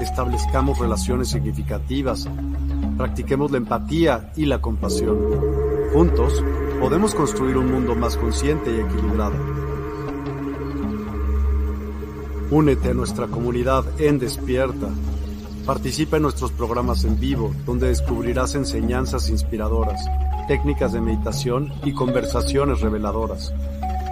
establezcamos relaciones significativas, practiquemos la empatía y la compasión. Juntos podemos construir un mundo más consciente y equilibrado. Únete a nuestra comunidad en Despierta. Participa en nuestros programas en vivo, donde descubrirás enseñanzas inspiradoras, técnicas de meditación y conversaciones reveladoras.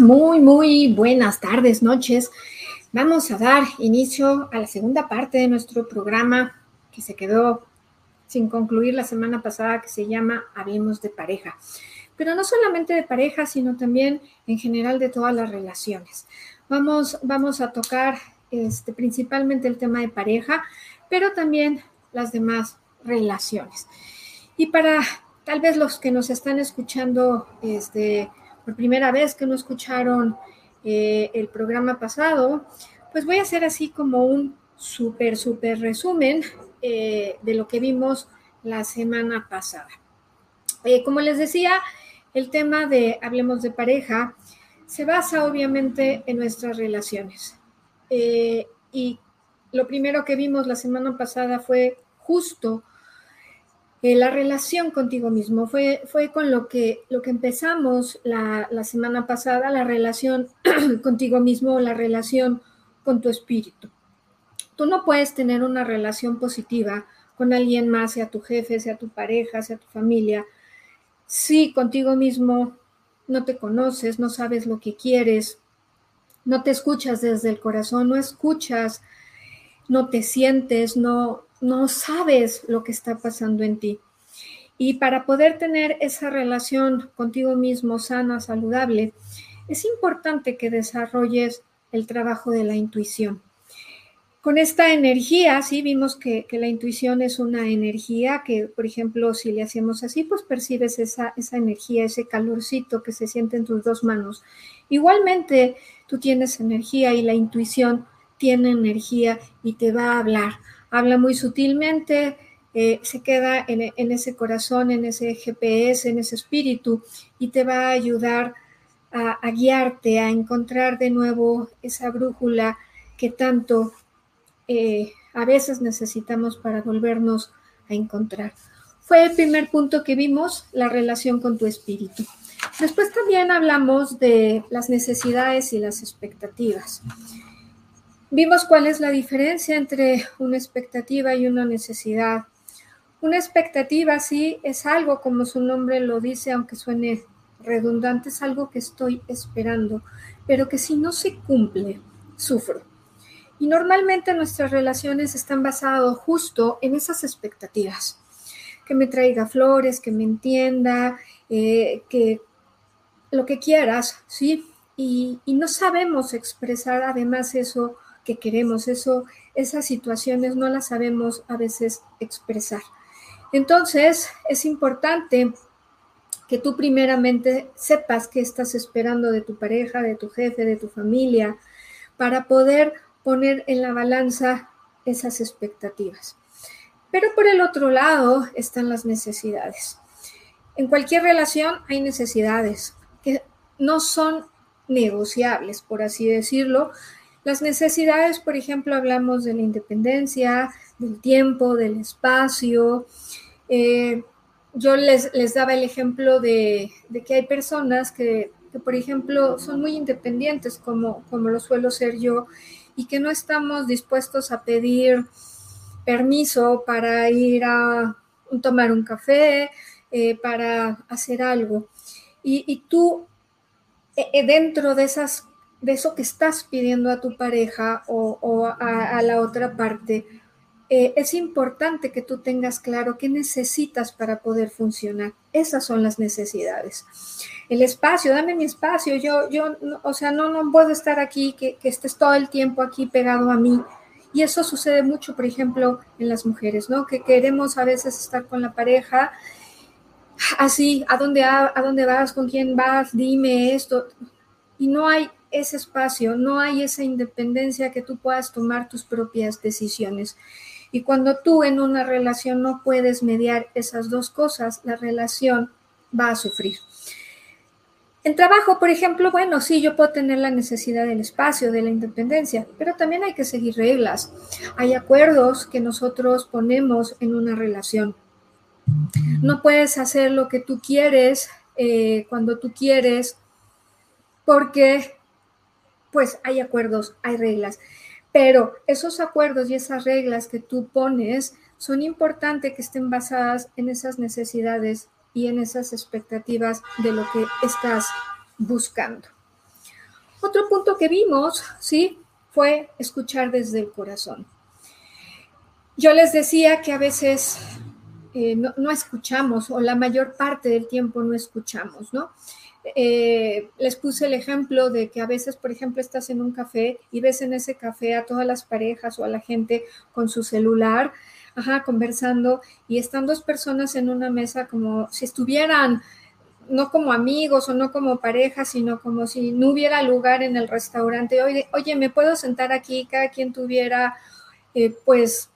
Muy, muy buenas tardes, noches. Vamos a dar inicio a la segunda parte de nuestro programa que se quedó sin concluir la semana pasada, que se llama Hablemos de pareja. Pero no solamente de pareja, sino también en general de todas las relaciones. Vamos, vamos a tocar este, principalmente el tema de pareja, pero también las demás relaciones. Y para tal vez los que nos están escuchando este, por primera vez que no escucharon eh, el programa pasado, pues voy a hacer así como un súper, súper resumen eh, de lo que vimos la semana pasada. Eh, como les decía, el tema de Hablemos de pareja se basa obviamente en nuestras relaciones. y lo primero que vimos la semana pasada fue justo eh, la relación contigo mismo. Fue, fue con lo que, lo que empezamos la, la semana pasada, la relación contigo mismo, la relación con tu espíritu. Tú no puedes tener una relación positiva con alguien más, sea tu jefe, sea tu pareja, sea tu familia, si contigo mismo no te conoces, no sabes lo que quieres, no te escuchas desde el corazón, no escuchas, no te sientes, no, no sabes lo que está pasando en ti. Y para poder tener esa relación contigo mismo sana, saludable, es importante que desarrolles el trabajo de la intuición. Con esta energía, sí, vimos que, la intuición es una energía que, por ejemplo, si le hacemos así, pues percibes esa, esa energía, ese calorcito que se siente en tus dos manos. Igualmente, tú tienes energía y la intuición tiene energía y te va a hablar habla muy sutilmente, eh, se queda en, ese corazón, en ese GPS, en ese espíritu y te va a ayudar a, guiarte, a encontrar de nuevo esa brújula que tanto eh, a veces necesitamos para volvernos a encontrar. Fue el primer punto que vimos, la relación con tu espíritu. Después también hablamos de las necesidades y las expectativas. Vimos cuál es la diferencia entre una expectativa y una necesidad. Una expectativa sí es algo, como su nombre lo dice, aunque suene redundante, es algo que estoy esperando, pero que si no se cumple, sufro. Y normalmente nuestras relaciones están basadas justo en esas expectativas. Que me traiga flores, que me entienda, eh, que lo que quieras, ¿sí? Y, y no sabemos expresar además eso que queremos, eso esas situaciones no las sabemos a veces expresar. Entonces, es importante que tú primeramente sepas qué estás esperando de tu pareja, de tu jefe, de tu familia, para poder poner en la balanza esas expectativas. Pero por el otro lado están las necesidades. En cualquier relación hay necesidades que no son negociables, por así decirlo. Las necesidades, por ejemplo, hablamos de la independencia, del tiempo, del espacio. Eh, yo les, les, daba el ejemplo de, que hay personas que, por ejemplo, son muy independientes, como, como lo suelo ser yo, y que no estamos dispuestos a pedir permiso para ir a tomar un café, eh, para hacer algo. Y, tú, eh, eh, dentro de, esas, de eso que estás pidiendo a tu pareja o, a, la otra parte, es importante que tú tengas claro qué necesitas para poder funcionar. Esas son las necesidades. El espacio, dame mi espacio. Yo, yo, o sea, no, no puedo estar aquí, que, que estés todo el tiempo aquí pegado a mí. Y eso sucede mucho, por ejemplo, en las mujeres, ¿no? Que queremos a veces estar con la pareja así, ¿a dónde, a, dónde vas? ¿Con quién vas? Dime esto. Y no hay ese espacio, no hay esa independencia que tú puedas tomar tus propias decisiones. Y cuando tú en una relación no puedes mediar esas dos cosas, la relación va a sufrir. En trabajo, por ejemplo, bueno, sí, yo puedo tener la necesidad del espacio, de la independencia, pero también hay que seguir reglas. Hay acuerdos que nosotros ponemos en una relación. No puedes hacer lo que tú quieres eh, cuando tú quieres, porque pues hay acuerdos, hay reglas. Pero esos acuerdos y esas reglas que tú pones son importantes que estén basadas en esas necesidades y en esas expectativas de lo que estás buscando. Otro punto que vimos, ¿sí? Fue escuchar desde el corazón. Yo les decía que a veces eh, no, escuchamos o la mayor parte del tiempo no escuchamos, ¿no? Eh, les puse el ejemplo de que a veces, por ejemplo, estás en un café y ves en ese café a todas las parejas o a la gente con su celular ajá, conversando y están dos personas en una mesa como si estuvieran no como amigos o no como pareja, sino como si no hubiera lugar en el restaurante. Oye, oye ¿me puedo sentar aquí? Cada quien tuviera, eh, pues,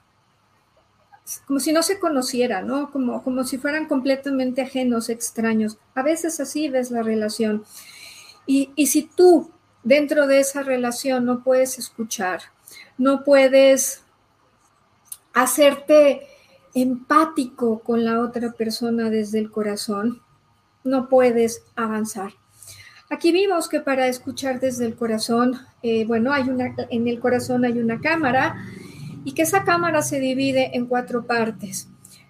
como si no se conociera, ¿no? Como, como si fueran completamente ajenos, extraños. A veces así ves la relación. Y, y si tú dentro de esa relación no puedes escuchar, no puedes hacerte empático con la otra persona desde el corazón, no puedes avanzar. Aquí vimos que para escuchar desde el corazón, eh, bueno, hay una, en el corazón hay una cámara y que esa cámara se divide en cuatro partes.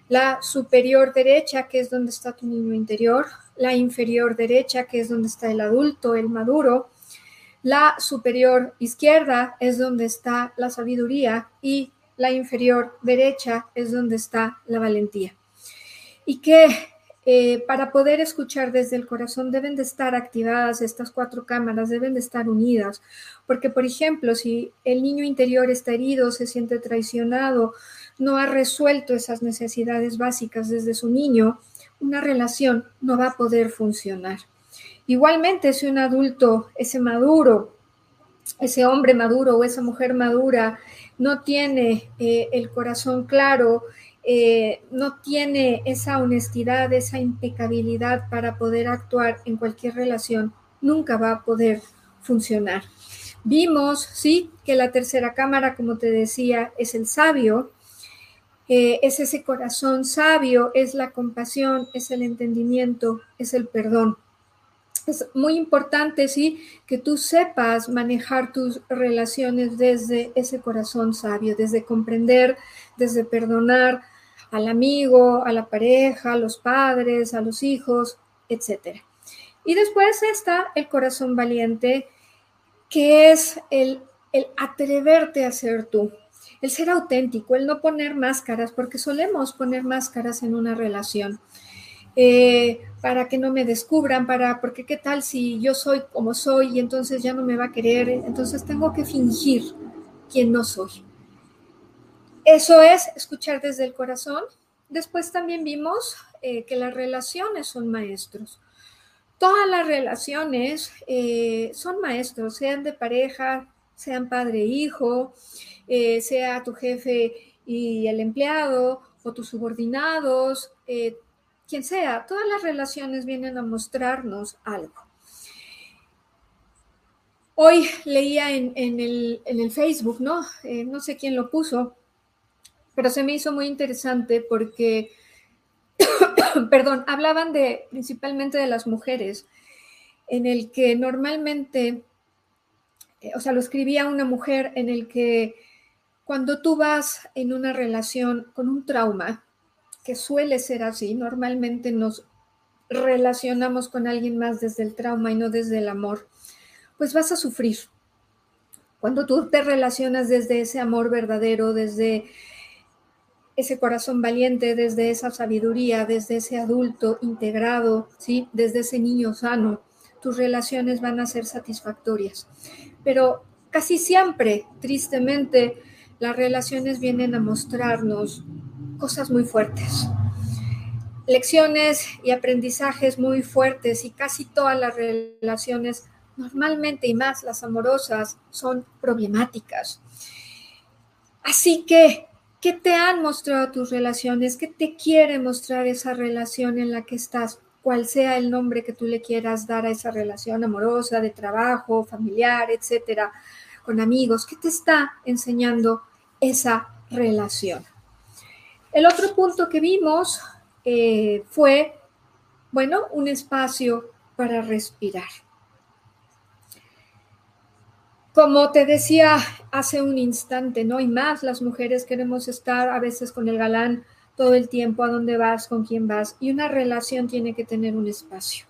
La superior derecha, que es donde está tu niño interior, la inferior derecha, que es donde está el adulto, el maduro, la superior izquierda es donde está la sabiduría y la inferior derecha es donde está la valentía. Y que eh, para poder escuchar desde el corazón deben de estar activadas estas cuatro cámaras, deben de estar unidas, porque por ejemplo, si el niño interior está herido, se siente traicionado, no ha resuelto esas necesidades básicas desde su niño, una relación no va a poder funcionar. Igualmente, si un adulto, ese maduro, ese hombre maduro o esa mujer madura no tiene eh, el corazón claro, eh, no tiene esa honestidad, esa impecabilidad para poder actuar en cualquier relación, nunca va a poder funcionar. Vimos, sí, que la tercera cámara, como te decía, es el sabio, eh, es ese corazón sabio, es la compasión, es el entendimiento, es el perdón es muy importante, sí, que tú sepas manejar tus relaciones desde ese corazón sabio, desde comprender, desde perdonar al amigo, a la pareja, a los padres, a los hijos, etc. Y después está el corazón valiente, que es el, el atreverte a ser tú, el ser auténtico, el no poner máscaras, porque solemos poner máscaras en una relación. Eh, para que no me descubran, para, porque qué tal si yo soy como soy y entonces ya no me va a querer, entonces tengo que fingir quién no soy. Eso es escuchar desde el corazón. Después también vimos eh, que las relaciones son maestros. Todas las relaciones eh, son maestros, sean de pareja, sean padre-hijo, e sea tu jefe y el empleado o tus subordinados, quien sea. Todas las relaciones vienen a mostrarnos algo. Hoy leía en, el, Facebook, ¿no? no sé quién lo puso, pero se me hizo muy interesante porque, perdón, hablaban de principalmente de las mujeres, en el que normalmente, eh, o sea, lo escribía una mujer en el que cuando tú vas en una relación con un trauma, que suele ser así, normalmente nos relacionamos con alguien más desde el trauma y no desde el amor, pues vas a sufrir. Cuando tú te relacionas desde ese amor verdadero, desde ese corazón valiente, desde esa sabiduría, desde ese adulto integrado, ¿sí? desde ese niño sano, tus relaciones van a ser satisfactorias. Pero casi siempre, tristemente, las relaciones vienen a mostrarnos cosas muy fuertes, lecciones y aprendizajes muy fuertes y casi todas las relaciones, normalmente y más las amorosas, son problemáticas. Así que ¿Qué te han mostrado tus relaciones? ¿Qué te quiere mostrar esa relación en la que estás? Cual sea el nombre que tú le quieras dar a esa relación amorosa, de trabajo, familiar, etcétera, con amigos. ¿Qué te está enseñando esa relación? El otro punto que vimos eh, fue, bueno, un espacio para respirar. Como te decía hace un instante, ¿no? Y más las mujeres queremos estar a veces con el galán todo el tiempo, a dónde vas, con quién vas, y una relación tiene que tener un espacio.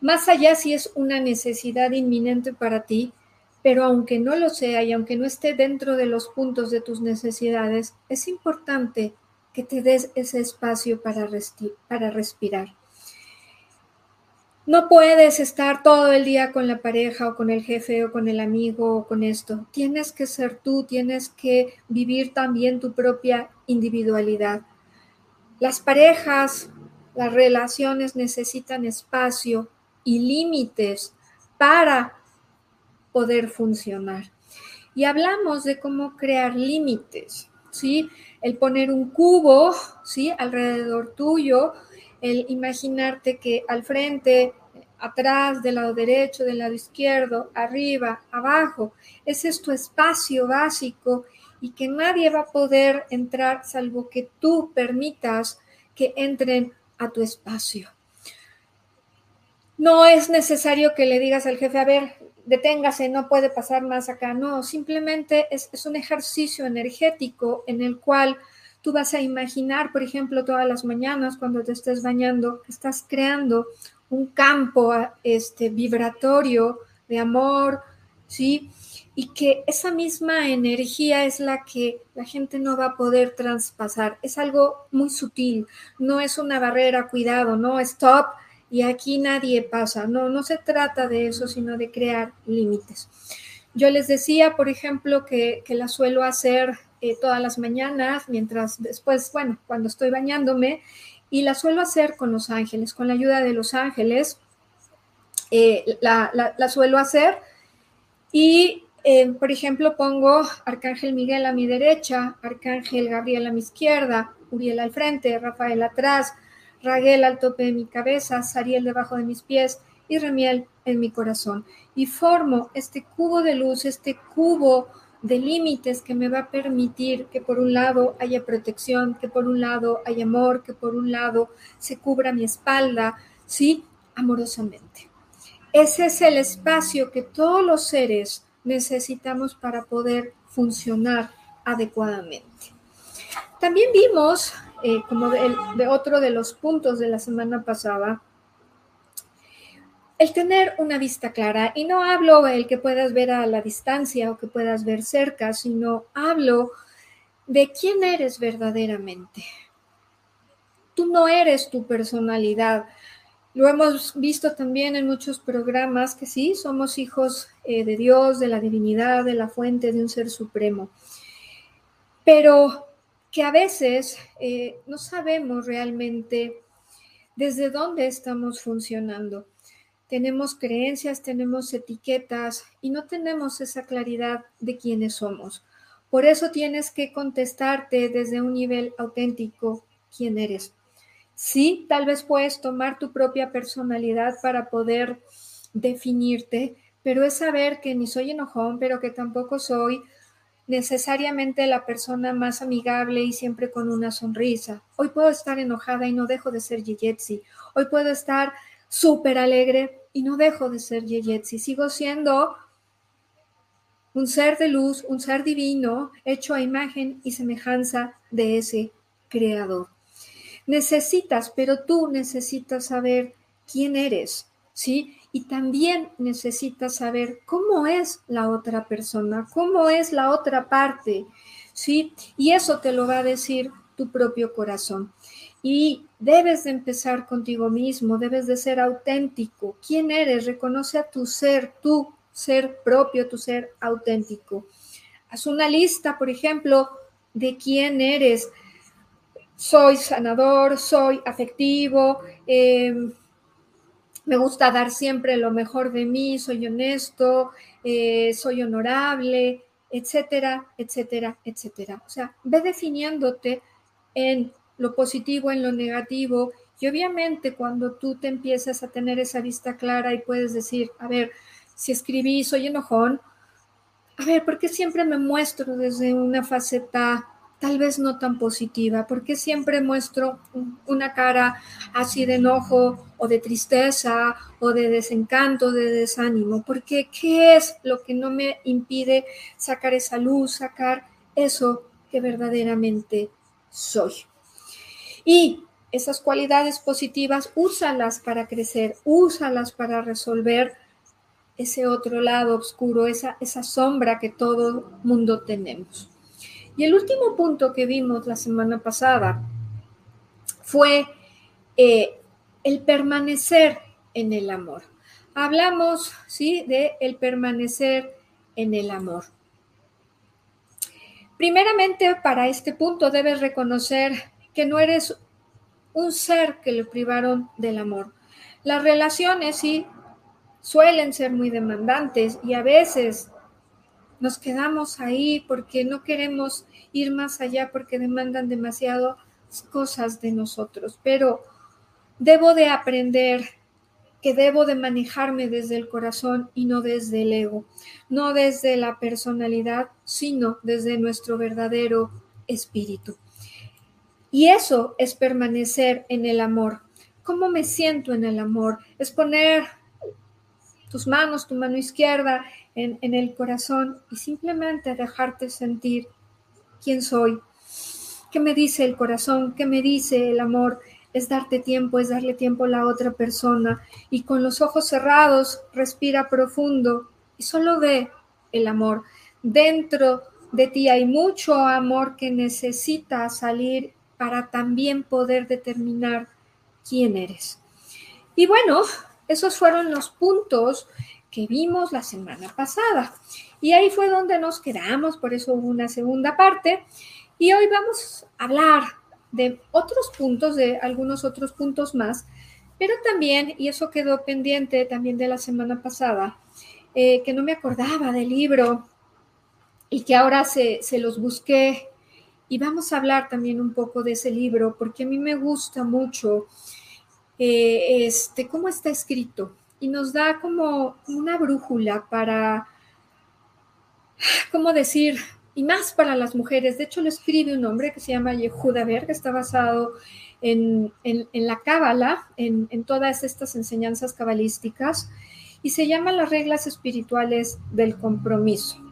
Más allá si es una necesidad inminente para ti, pero aunque no lo sea y aunque no esté dentro de los puntos de tus necesidades, es importante que te des ese espacio para, para respirar. No puedes estar todo el día con la pareja o con el jefe o con el amigo o con esto. Tienes que ser tú, tienes que vivir también tu propia individualidad. Las parejas, las relaciones necesitan espacio y límites para poder funcionar. Y hablamos de cómo crear límites, ¿sí? El poner un cubo, ¿sí? Alrededor tuyo, el imaginarte que al frente, atrás, del lado derecho, del lado izquierdo, arriba, abajo, ese es tu espacio básico y que nadie va a poder entrar salvo que tú permitas que entren a tu espacio. No es necesario que le digas al jefe, a ver, deténgase, no puede pasar más acá. No, simplemente es, es un ejercicio energético en el cual Tú vas a imaginar, por ejemplo, todas las mañanas cuando te estés bañando, estás creando un campo este, vibratorio de amor, ¿sí? Y que esa misma energía es la que la gente no va a poder traspasar. Es algo muy sutil, no es una barrera, cuidado, no, stop, y aquí nadie pasa. No, no se trata de eso, sino de crear límites. Yo les decía, por ejemplo, que, que la suelo hacer eh, todas las mañanas, mientras después, bueno, cuando estoy bañándome, y la suelo hacer con los ángeles, con la ayuda de los ángeles, eh, la, suelo hacer. Y, eh, por ejemplo, pongo Arcángel Miguel a mi derecha, Arcángel Gabriel a mi izquierda, Uriel al frente, Rafael atrás, Raguel al tope de mi cabeza, Sariel debajo de mis pies y Remiel en mi corazón. Y formo este cubo de luz, este cubo de límites que me va a permitir que por un lado haya protección, que por un lado haya amor, que por un lado se cubra mi espalda, ¿sí? Amorosamente. Ese es el espacio que todos los seres necesitamos para poder funcionar adecuadamente. También vimos, eh, como de otro de los puntos de la semana pasada, el tener una vista clara, y no hablo el que puedas ver a la distancia o que puedas ver cerca, sino hablo de quién eres verdaderamente. Tú no eres tu personalidad. Lo hemos visto también en muchos programas que sí, somos hijos eh, de Dios, de la divinidad, de la fuente, de un ser supremo. pero que a veces eh, no sabemos realmente desde dónde estamos funcionando. Tenemos creencias, tenemos etiquetas y no tenemos esa claridad de quiénes somos. Por eso tienes que contestarte desde un nivel auténtico quién eres. Sí, tal vez puedes tomar tu propia personalidad para poder definirte, pero es saber que ni soy enojón, pero que tampoco soy necesariamente la persona más amigable y siempre con una sonrisa. Hoy puedo estar enojada y no dejo de ser Yeyetsi. Hoy puedo estar súper alegre y no dejo de ser Yeyetsi. Sigo siendo un ser de luz, un ser divino, hecho a imagen y semejanza de ese creador. Necesitas, pero tú necesitas saber quién eres, ¿sí? Y también necesitas saber cómo es la otra persona, cómo es la otra parte, ¿sí? Y eso te lo va a decir tu propio corazón. Y debes de empezar contigo mismo, debes de ser auténtico. ¿Quién eres? Reconoce a tu ser, tu ser propio, tu ser auténtico. Haz una lista, por ejemplo, de quién eres soy sanador, soy afectivo, em, me gusta dar siempre lo mejor de mí, soy honesto, eh, soy honorable, etcétera, etcétera, etcétera. O sea, ve definiéndote en lo positivo, en lo negativo, y obviamente cuando tú te empiezas a tener esa vista clara y puedes decir, a ver, si escribí soy enojón, a ver, ¿por qué siempre me muestro desde una faceta tal vez no tan positiva, porque siempre muestro una cara así de enojo o de tristeza o de desencanto, de desánimo, porque ¿qué es lo que no me impide sacar esa luz, sacar eso que verdaderamente soy? Y esas cualidades positivas, úsalas para crecer, úsalas para resolver ese otro lado oscuro, esa, esa sombra que todo mundo tenemos. Y el último punto que vimos la semana pasada fue eh, el permanecer en el amor. Hablamos, ¿sí?, de el permanecer en el amor. Primeramente, para este punto debes reconocer que no eres un ser que le privaron del amor. Las relaciones sí suelen ser muy demandantes y a veces nos quedamos ahí porque no queremos ir más allá porque demandan demasiado cosas de nosotros, pero debo de aprender que debo de manejarme desde el corazón y no desde el ego, no desde la personalidad, sino desde nuestro verdadero espíritu. Y eso es permanecer en el amor. ¿Cómo me siento en el amor? Es poner tus manos, tu mano izquierda en, el corazón y simplemente dejarte sentir quién soy, qué me dice el corazón, qué me dice el amor, es darte tiempo, es darle tiempo a la otra persona y con los ojos cerrados respira profundo y solo ve el amor. Dentro de ti hay mucho amor que necesita salir para también poder determinar quién eres. Y bueno, esos fueron los puntos que vimos la semana pasada. Y ahí fue donde nos quedamos, por eso hubo una segunda parte. Y hoy vamos a hablar de otros puntos, de algunos otros puntos más, pero también, y eso quedó pendiente también de la semana pasada, eh, que no me acordaba del libro y que ahora se, se los busqué. Y vamos a hablar también un poco de ese libro, porque a mí me gusta mucho eh, este, cómo está escrito y nos da como una brújula para, ¿cómo decir? Y más para las mujeres. De hecho, lo escribe un hombre que se llama Yehuda Ver, que está basado en, la cábala, en, en todas estas enseñanzas cabalísticas, y se llama las reglas espirituales del compromiso.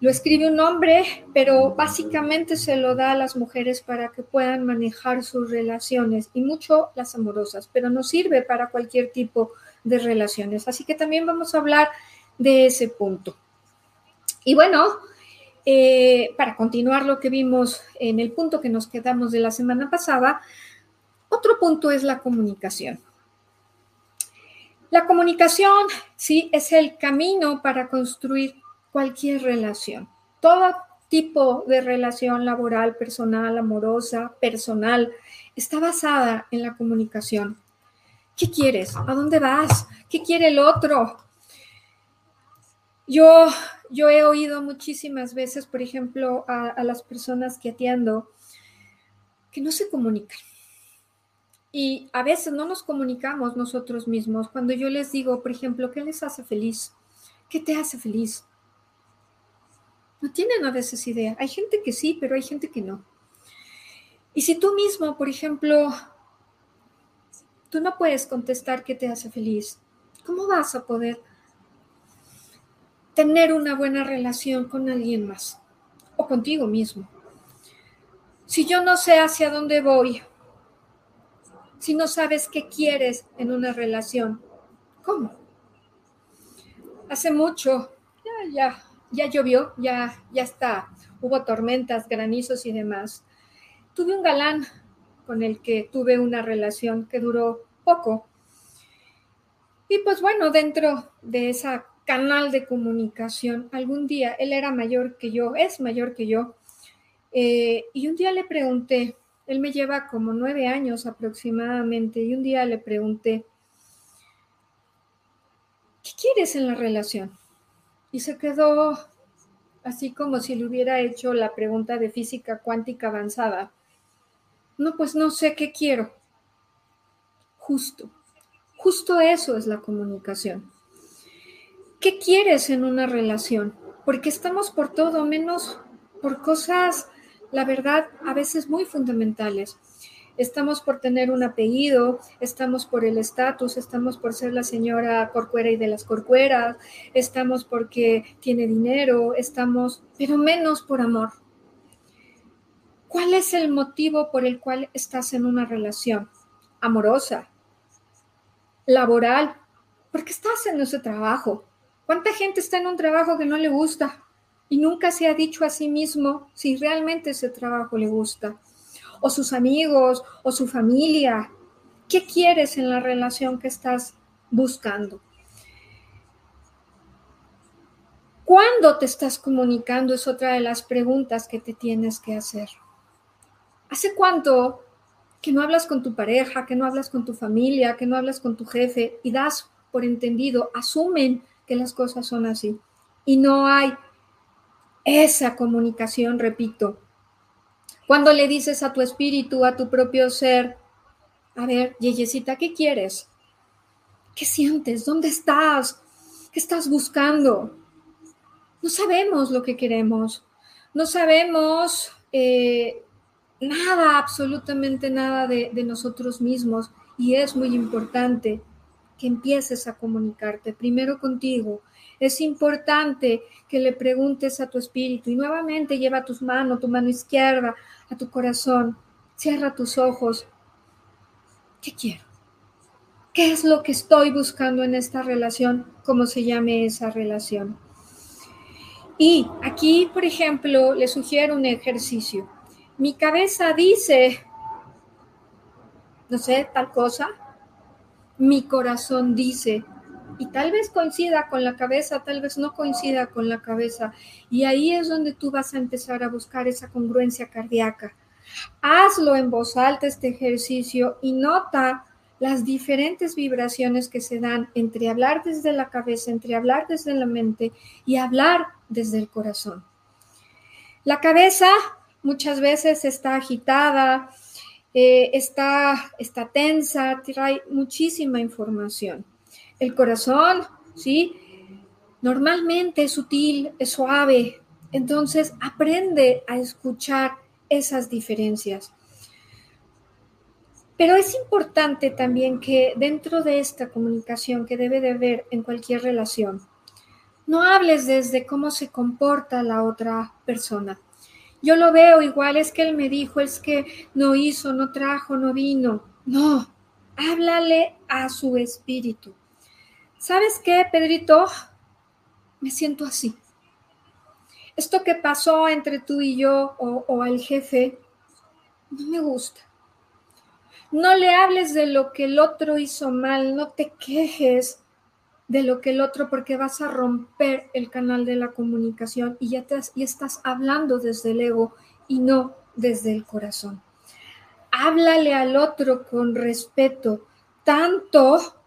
Lo escribe un hombre, pero básicamente se lo da a las mujeres para que puedan manejar sus relaciones y mucho las amorosas, pero no sirve para cualquier tipo de relaciones. Así que también vamos a hablar de ese punto. Y bueno, eh, para continuar lo que vimos en el punto que nos quedamos de la semana pasada, otro punto es la comunicación. La comunicación, sí, es el camino para construir cualquier relación. Toda tipo de relación laboral, personal, amorosa, personal, está basada en la comunicación. ¿Qué quieres? ¿A dónde vas? ¿Qué quiere el otro? Yo, yo he oído muchísimas veces, por ejemplo, a, a las personas que atiendo que no se comunican. Y a veces no nos comunicamos nosotros mismos. Cuando yo les digo, por ejemplo, ¿qué les hace feliz? ¿Qué te hace feliz? No tienen a veces idea. Hay gente que sí, pero hay gente que no. Y si tú mismo, por ejemplo, tú no puedes contestar qué te hace feliz, ¿cómo vas a poder tener una buena relación con alguien más o contigo mismo? Si yo no sé hacia dónde voy, si no sabes qué quieres en una relación? ¿Cómo? Hace mucho, ya, ya, ya llovió, ya, ya está, hubo tormentas, granizos y demás. Tuve un galán con el que tuve una relación que duró poco. Y pues bueno, dentro de esa canal de comunicación, algún día, él era mayor que yo, es mayor que yo, eh, y un día le pregunté, él me lleva como nueve años aproximadamente y un día le pregunté, ¿qué quieres en la relación? Y se quedó así como si le hubiera hecho la pregunta de física cuántica avanzada. No, pues no sé qué quiero. Justo, justo eso es la comunicación. ¿Qué quieres en una relación? Porque estamos por todo menos por cosas la verdad, a veces muy fundamentales. Estamos por tener un apellido, estamos por el estatus, estamos por ser la señora Corcuera y de las Corcueras, estamos porque tiene dinero, estamos, pero menos por amor. ¿Cuál es el motivo por el cual estás en una relación amorosa, laboral? Porque estás en ese trabajo. ¿Cuánta gente está en un trabajo que no le gusta? y nunca se ha dicho a sí mismo si realmente ese trabajo le gusta, o sus amigos, o su familia. ¿Qué quieres en la relación que estás buscando? ¿Cuándo te estás comunicando? Es otra de las preguntas que te tienes que hacer. ¿Hace cuánto que no hablas con tu pareja, que no hablas con tu familia, que no hablas con tu jefe y das por entendido, asumen que las cosas son así y no hay esa comunicación, repito. Cuando le dices a tu espíritu, a tu propio ser, a ver, Yeyecita, ¿qué quieres? ¿Qué sientes? ¿Dónde estás? ¿Qué estás buscando? No sabemos lo que queremos. No sabemos eh, nada, absolutamente nada de, de nosotros mismos. Y es muy importante que empieces a comunicarte primero contigo es importante que le preguntes a tu espíritu y nuevamente lleva tus manos, tu mano izquierda a tu corazón. Cierra tus ojos. ¿Qué quiero? ¿Qué es lo que estoy buscando en esta relación? ¿Cómo se llame esa relación? Y aquí, por ejemplo, le sugiero un ejercicio. Mi cabeza dice, no sé, tal cosa. Mi corazón dice, y tal vez coincida con la cabeza, tal vez no coincida con la cabeza. Y ahí es donde tú vas a empezar a buscar esa congruencia cardíaca. Hazlo en voz alta este ejercicio y nota las diferentes vibraciones que se dan entre hablar desde la cabeza, entre hablar desde la mente y hablar desde el corazón. La cabeza muchas veces está agitada, eh, está, está tensa, trae muchísima información. El corazón, ¿sí? Normalmente es sutil, es suave. Entonces aprende a escuchar esas diferencias. Pero es importante también que dentro de esta comunicación que debe de haber en cualquier relación, no hables desde cómo se comporta la otra persona. Yo lo veo igual, es que él me dijo, es que no hizo, no trajo, no vino. No, háblale a su espíritu. ¿Sabes qué, Pedrito? Me siento así. Esto que pasó entre tú y yo o, o el jefe, no me gusta. No le hables de lo que el otro hizo mal, no te quejes, de lo que el otro porque vas a romper el canal de la comunicación y ya te y estás hablando desde el ego y no desde el corazón. Háblale al otro con respeto, tanto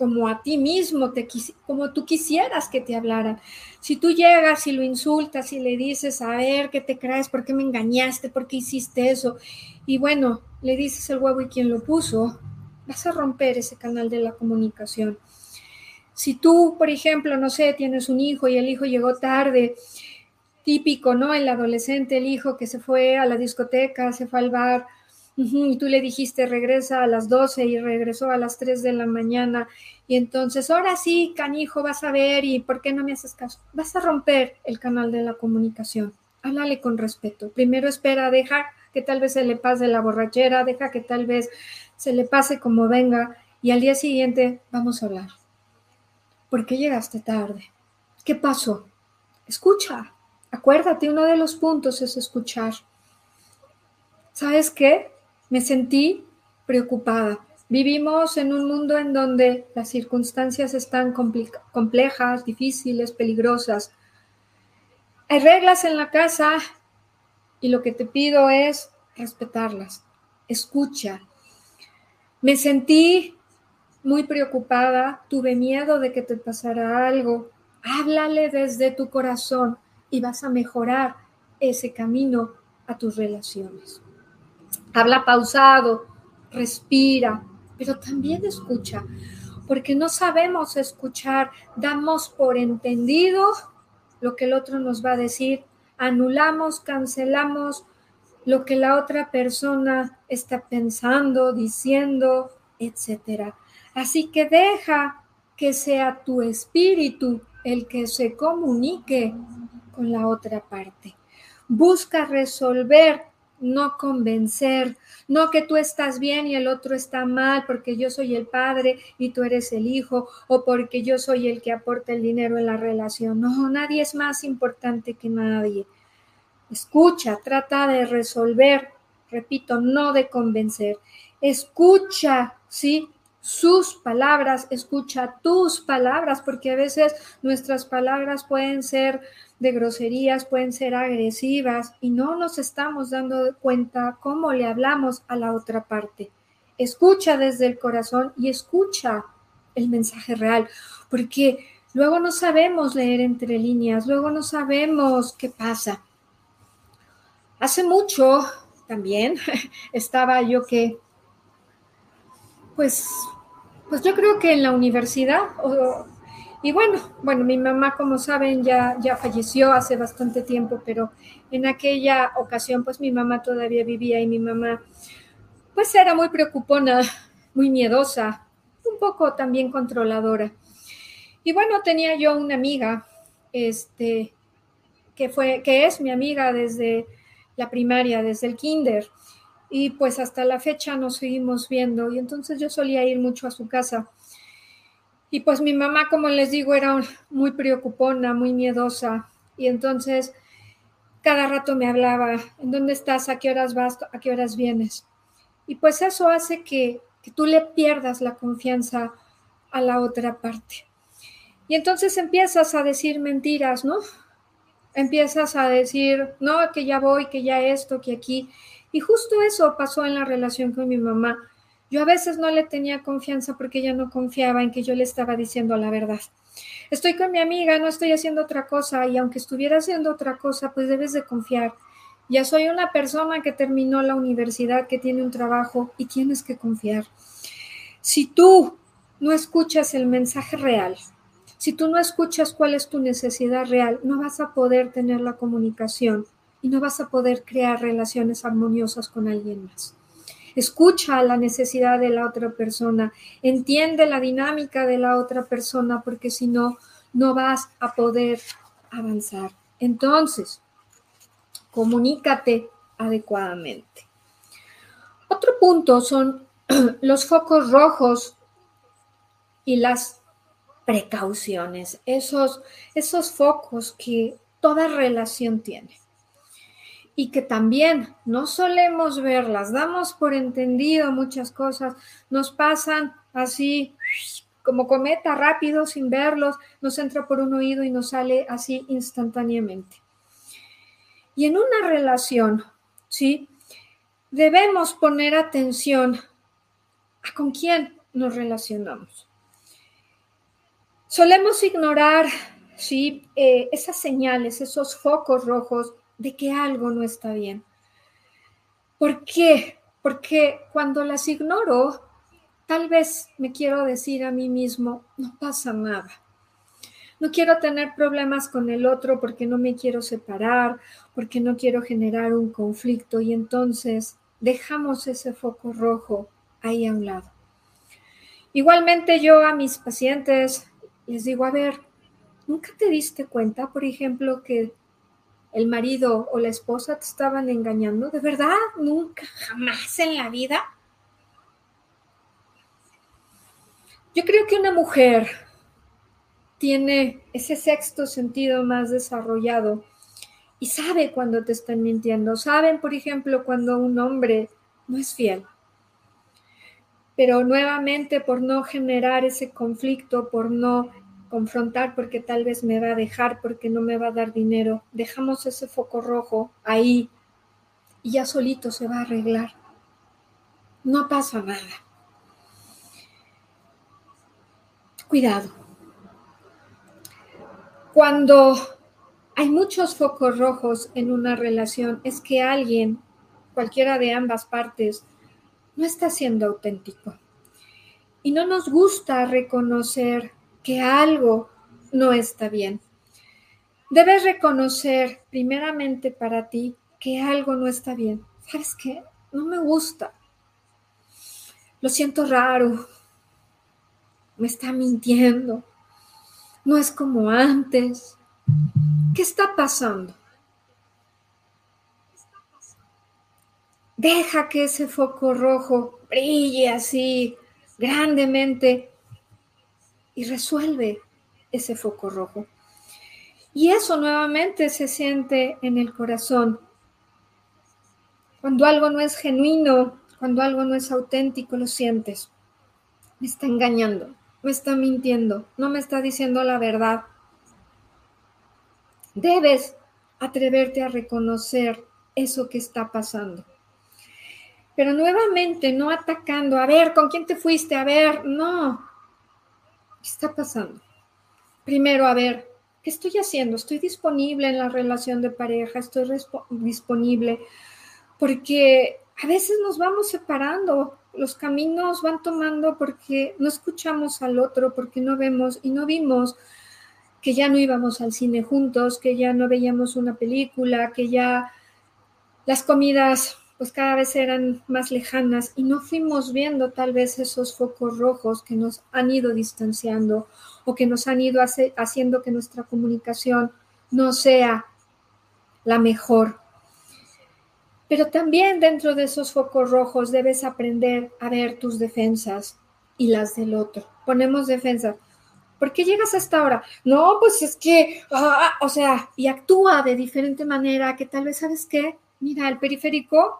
como a ti mismo, te, como tú quisieras que te hablaran. Si tú llegas y lo insultas y le dices, a ver, ¿qué te crees? ¿Por qué me engañaste? ¿Por qué hiciste eso? Y bueno, le dices el huevo y quién lo puso, vas a romper ese canal de la comunicación. Si tú, por ejemplo, no sé, tienes un hijo y el hijo llegó tarde, típico, ¿no? El adolescente, el hijo que se fue a la discoteca, se fue al bar, y tú le dijiste regresa a las 12 y regresó a las 3 de la mañana, y entonces ahora sí, canijo, vas a ver, y ¿por qué no me haces caso? Vas a romper el canal de la comunicación. Háblale con respeto. Primero espera, deja que tal vez se le pase la borrachera, deja que tal vez se le pase como venga, y al día siguiente vamos a hablar. ¿Por qué llegaste tarde? ¿Qué pasó? Escucha. Acuérdate, uno de los puntos es escuchar. ¿Sabes qué? Me sentí preocupada. Vivimos en un mundo en donde las circunstancias están complejas, difíciles, peligrosas. Hay reglas en la casa y lo que te pido es respetarlas. Escucha. Me sentí muy preocupada, tuve miedo de que te pasara algo. Háblale desde tu corazón y vas a mejorar ese camino a tus relaciones. Habla pausado, respira, pero también escucha, porque no sabemos escuchar, damos por entendido lo que el otro nos va a decir, anulamos, cancelamos lo que la otra persona está pensando, diciendo, etcétera. Así que deja que sea tu espíritu el que se comunique con la otra parte. Busca resolver, no convencer, no que tú estás bien y el otro está mal porque yo soy el padre y tú eres el hijo o porque yo soy el que aporta el dinero en la relación. No, nadie es más importante que nadie. Escucha, trata de resolver, repito, no de convencer. Escucha, ¿sí? Sus palabras, escucha tus palabras, porque a veces nuestras palabras pueden ser de groserías, pueden ser agresivas y no nos estamos dando cuenta cómo le hablamos a la otra parte. Escucha desde el corazón y escucha el mensaje real, porque luego no sabemos leer entre líneas, luego no sabemos qué pasa. Hace mucho también estaba yo que pues, pues yo creo que en la universidad, y bueno, bueno, mi mamá, como saben, ya, ya falleció hace bastante tiempo, pero en aquella ocasión, pues mi mamá todavía vivía y mi mamá, pues era muy preocupona, muy miedosa, un poco también controladora. Y bueno, tenía yo una amiga, este, que fue, que es mi amiga desde la primaria, desde el kinder y pues hasta la fecha nos seguimos viendo y entonces yo solía ir mucho a su casa. Y pues mi mamá, como les digo, era muy preocupona, muy miedosa y entonces cada rato me hablaba, ¿en dónde estás? ¿A qué horas vas? ¿A qué horas vienes? Y pues eso hace que, que tú le pierdas la confianza a la otra parte. Y entonces empiezas a decir mentiras, ¿no? Empiezas a decir, no, que ya voy, que ya esto, que aquí. Y justo eso pasó en la relación con mi mamá. Yo a veces no le tenía confianza porque ella no confiaba en que yo le estaba diciendo la verdad. Estoy con mi amiga, no estoy haciendo otra cosa y aunque estuviera haciendo otra cosa, pues debes de confiar. Ya soy una persona que terminó la universidad, que tiene un trabajo y tienes que confiar. Si tú no escuchas el mensaje real, si tú no escuchas cuál es tu necesidad real, no vas a poder tener la comunicación y no vas a poder crear relaciones armoniosas con alguien más. Escucha la necesidad de la otra persona, entiende la dinámica de la otra persona, porque si no, no vas a poder avanzar. Entonces, comunícate adecuadamente. Otro punto son los focos rojos y las precauciones, esos, esos focos que toda relación tiene y que también no solemos verlas, damos por entendido muchas cosas, nos pasan así como cometa rápido sin verlos, nos entra por un oído y nos sale así instantáneamente. Y en una relación, ¿sí? Debemos poner atención a con quién nos relacionamos. Solemos ignorar, ¿sí? Eh, esas señales, esos focos rojos de que algo no está bien. ¿Por qué? Porque cuando las ignoro, tal vez me quiero decir a mí mismo, no pasa nada. No quiero tener problemas con el otro porque no me quiero separar, porque no quiero generar un conflicto y entonces dejamos ese foco rojo ahí a un lado. Igualmente yo a mis pacientes les digo, a ver, ¿nunca te diste cuenta, por ejemplo, que el marido o la esposa te estaban engañando? ¿De verdad? ¿Nunca? ¿Jamás en la vida? Yo creo que una mujer tiene ese sexto sentido más desarrollado y sabe cuando te están mintiendo. Saben, por ejemplo, cuando un hombre no es fiel. Pero nuevamente por no generar ese conflicto, por no confrontar porque tal vez me va a dejar, porque no me va a dar dinero, dejamos ese foco rojo ahí y ya solito se va a arreglar. No pasa nada. Cuidado. Cuando hay muchos focos rojos en una relación, es que alguien, cualquiera de ambas partes, no está siendo auténtico. Y no nos gusta reconocer que algo no está bien. Debes reconocer primeramente para ti que algo no está bien. ¿Sabes qué? No me gusta. Lo siento raro. Me está mintiendo. No es como antes. ¿Qué está pasando? Deja que ese foco rojo brille así grandemente y resuelve ese foco rojo. Y eso nuevamente se siente en el corazón. Cuando algo no es genuino, cuando algo no es auténtico, lo sientes. Me está engañando, me está mintiendo, no me está diciendo la verdad. Debes atreverte a reconocer eso que está pasando. Pero nuevamente, no atacando, a ver, ¿con quién te fuiste? A ver, no, ¿Qué está pasando? Primero, a ver, ¿qué estoy haciendo? ¿Estoy disponible en la relación de pareja? ¿Estoy disponible? Porque a veces nos vamos separando, los caminos van tomando porque no escuchamos al otro, porque no vemos y no vimos que ya no íbamos al cine juntos, que ya no veíamos una película, que ya las comidas pues cada vez eran más lejanas y no fuimos viendo tal vez esos focos rojos que nos han ido distanciando o que nos han ido haciendo que nuestra comunicación no sea la mejor. Pero también dentro de esos focos rojos debes aprender a ver tus defensas y las del otro. Ponemos defensa. ¿Por qué llegas a esta hora? No, pues es que, ah, o sea, y actúa de diferente manera que tal vez, ¿sabes qué? Mira, el periférico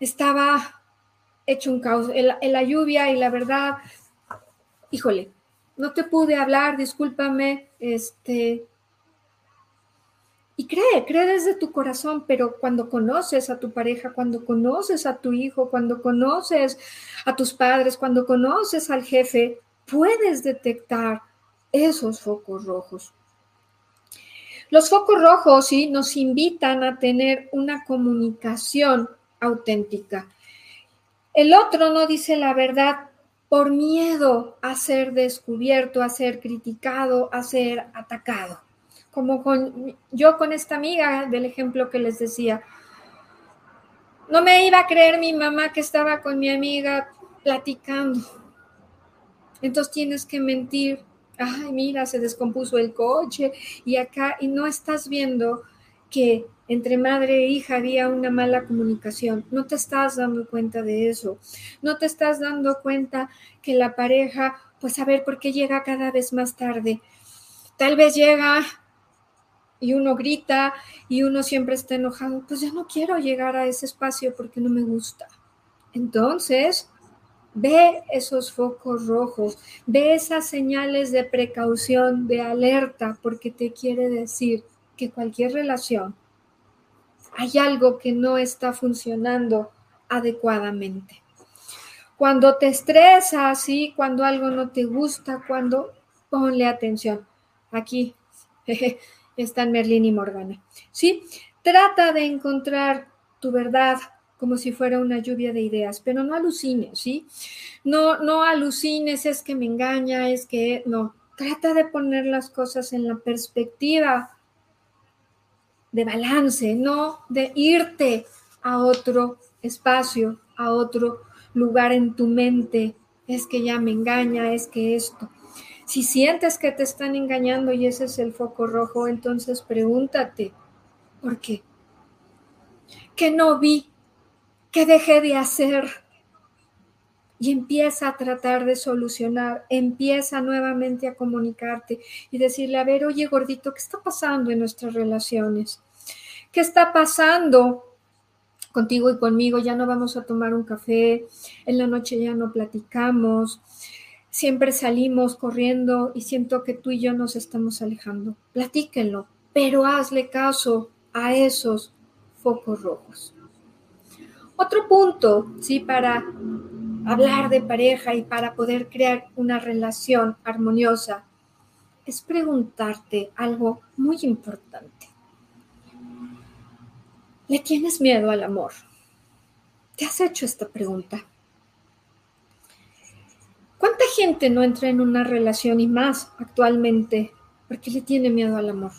estaba hecho un caos en la, lluvia y la verdad, híjole, no te pude hablar, discúlpame, este, y cree, cree desde tu corazón, pero cuando conoces a tu pareja, cuando conoces a tu hijo, cuando conoces a tus padres, cuando conoces al jefe, puedes detectar esos focos rojos. Los focos rojos sí nos invitan a tener una comunicación auténtica. El otro no dice la verdad por miedo a ser descubierto, a ser criticado, a ser atacado. Como con, yo con esta amiga del ejemplo que les decía. No me iba a creer mi mamá que estaba con mi amiga platicando. Entonces tienes que mentir. Ay, mira, se descompuso el coche y acá, y no estás viendo que entre madre e hija había una mala comunicación. No te estás dando cuenta de eso. No te estás dando cuenta que la pareja, pues a ver por qué llega cada vez más tarde. Tal vez llega y uno grita y uno siempre está enojado. Pues ya no quiero llegar a ese espacio porque no me gusta. Entonces, Ve esos focos rojos, ve esas señales de precaución, de alerta, porque te quiere decir que cualquier relación hay algo que no está funcionando adecuadamente. Cuando te estresas, ¿sí? cuando algo no te gusta, cuando ponle atención. Aquí están Merlín y Morgana. ¿Sí? Trata de encontrar tu verdad como si fuera una lluvia de ideas, pero no alucines, ¿sí? No, no alucines, es que me engaña, es que no. Trata de poner las cosas en la perspectiva de balance, no de irte a otro espacio, a otro lugar en tu mente. Es que ya me engaña, es que esto. Si sientes que te están engañando y ese es el foco rojo, entonces pregúntate, ¿por qué? ¿Qué no vi? ¿Qué dejé de hacer? Y empieza a tratar de solucionar, empieza nuevamente a comunicarte y decirle, a ver, oye gordito, ¿qué está pasando en nuestras relaciones? ¿Qué está pasando contigo y conmigo? Ya no vamos a tomar un café, en la noche ya no platicamos, siempre salimos corriendo y siento que tú y yo nos estamos alejando. Platíquenlo, pero hazle caso a esos focos rojos. Otro punto, ¿sí? Para hablar de pareja y para poder crear una relación armoniosa es preguntarte algo muy importante. ¿Le tienes miedo al amor? ¿Te has hecho esta pregunta? ¿Cuánta gente no entra en una relación y más actualmente porque le tiene miedo al amor?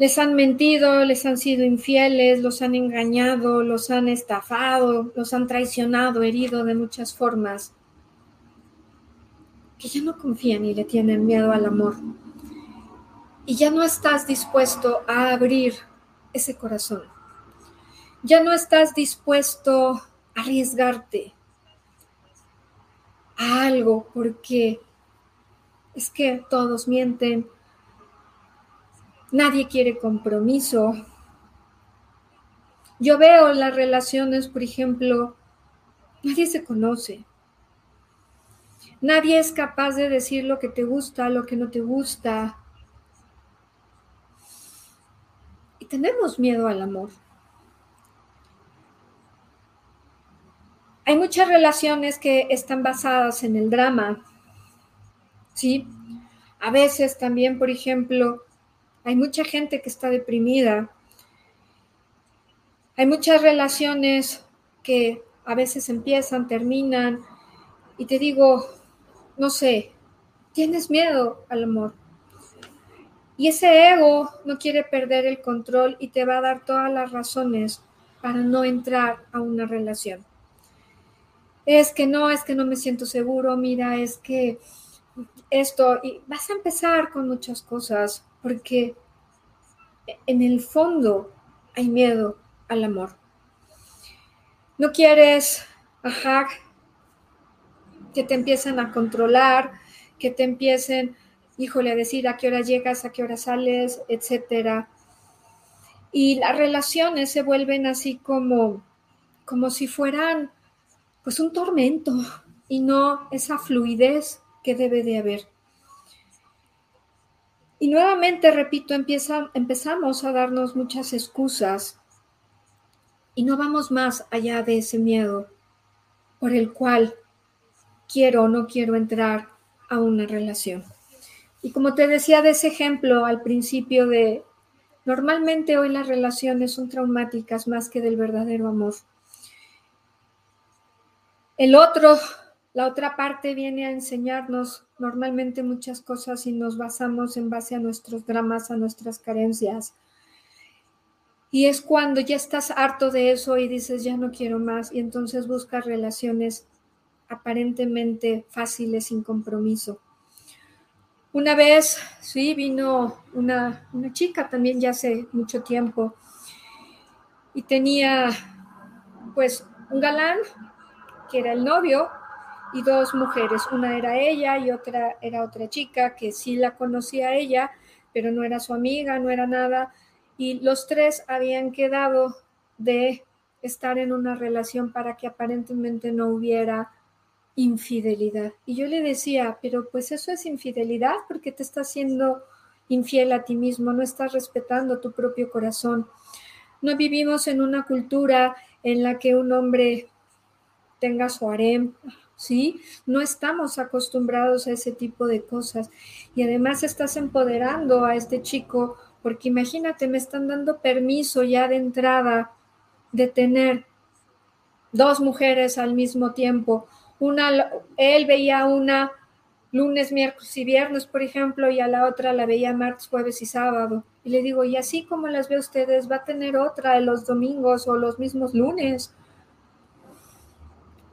Les han mentido, les han sido infieles, los han engañado, los han estafado, los han traicionado, herido de muchas formas. Que ya no confían y le tienen miedo al amor. Y ya no estás dispuesto a abrir ese corazón. Ya no estás dispuesto a arriesgarte a algo porque es que todos mienten, Nadie quiere compromiso. Yo veo las relaciones, por ejemplo, nadie se conoce. Nadie es capaz de decir lo que te gusta, lo que no te gusta. Y tenemos miedo al amor. Hay muchas relaciones que están basadas en el drama. ¿Sí? A veces también, por ejemplo, hay mucha gente que está deprimida. Hay muchas relaciones que a veces empiezan, terminan. Y te digo, no sé, tienes miedo al amor. Y ese ego no quiere perder el control y te va a dar todas las razones para no entrar a una relación. Es que no, es que no me siento seguro, mira, es que esto, y vas a empezar con muchas cosas porque en el fondo hay miedo al amor. No quieres, ajá, que te empiecen a controlar, que te empiecen, híjole, a decir a qué hora llegas, a qué hora sales, etcétera. Y las relaciones se vuelven así como, como si fueran, pues, un tormento y no esa fluidez que debe de haber. Y nuevamente, repito, empezamos a darnos muchas excusas y no vamos más allá de ese miedo por el cual quiero o no quiero entrar a una relación. Y como te decía de ese ejemplo al principio de, normalmente hoy las relaciones son traumáticas más que del verdadero amor. El otro la otra parte viene a enseñarnos normalmente muchas cosas y nos basamos en base a nuestros dramas, a nuestras carencias. Y es cuando ya estás harto de eso y dices, ya no quiero más, y entonces buscas relaciones aparentemente fáciles, sin compromiso. Una vez, sí, vino una, una chica también ya hace mucho tiempo y tenía pues un galán que era el novio y dos mujeres. Una era ella y otra era otra chica que sí la conocía ella, pero no era su amiga, no era nada. Y los tres habían quedado de estar en una relación para que aparentemente no hubiera infidelidad. Y yo le decía, pero pues eso es infidelidad porque te estás siendo infiel a ti mismo, no estás respetando tu propio corazón. No vivimos en una cultura en la que un hombre tenga su harem, ¿sí? No estamos acostumbrados a ese tipo de cosas. Y además estás empoderando a este chico, porque imagínate, me están dando permiso ya de entrada de tener dos mujeres al mismo tiempo. Una, él veía una lunes, miércoles y viernes, por ejemplo, y a la otra la veía martes, jueves y sábado. Y le digo, y así como las ve ustedes, va a tener otra los domingos o los mismos lunes.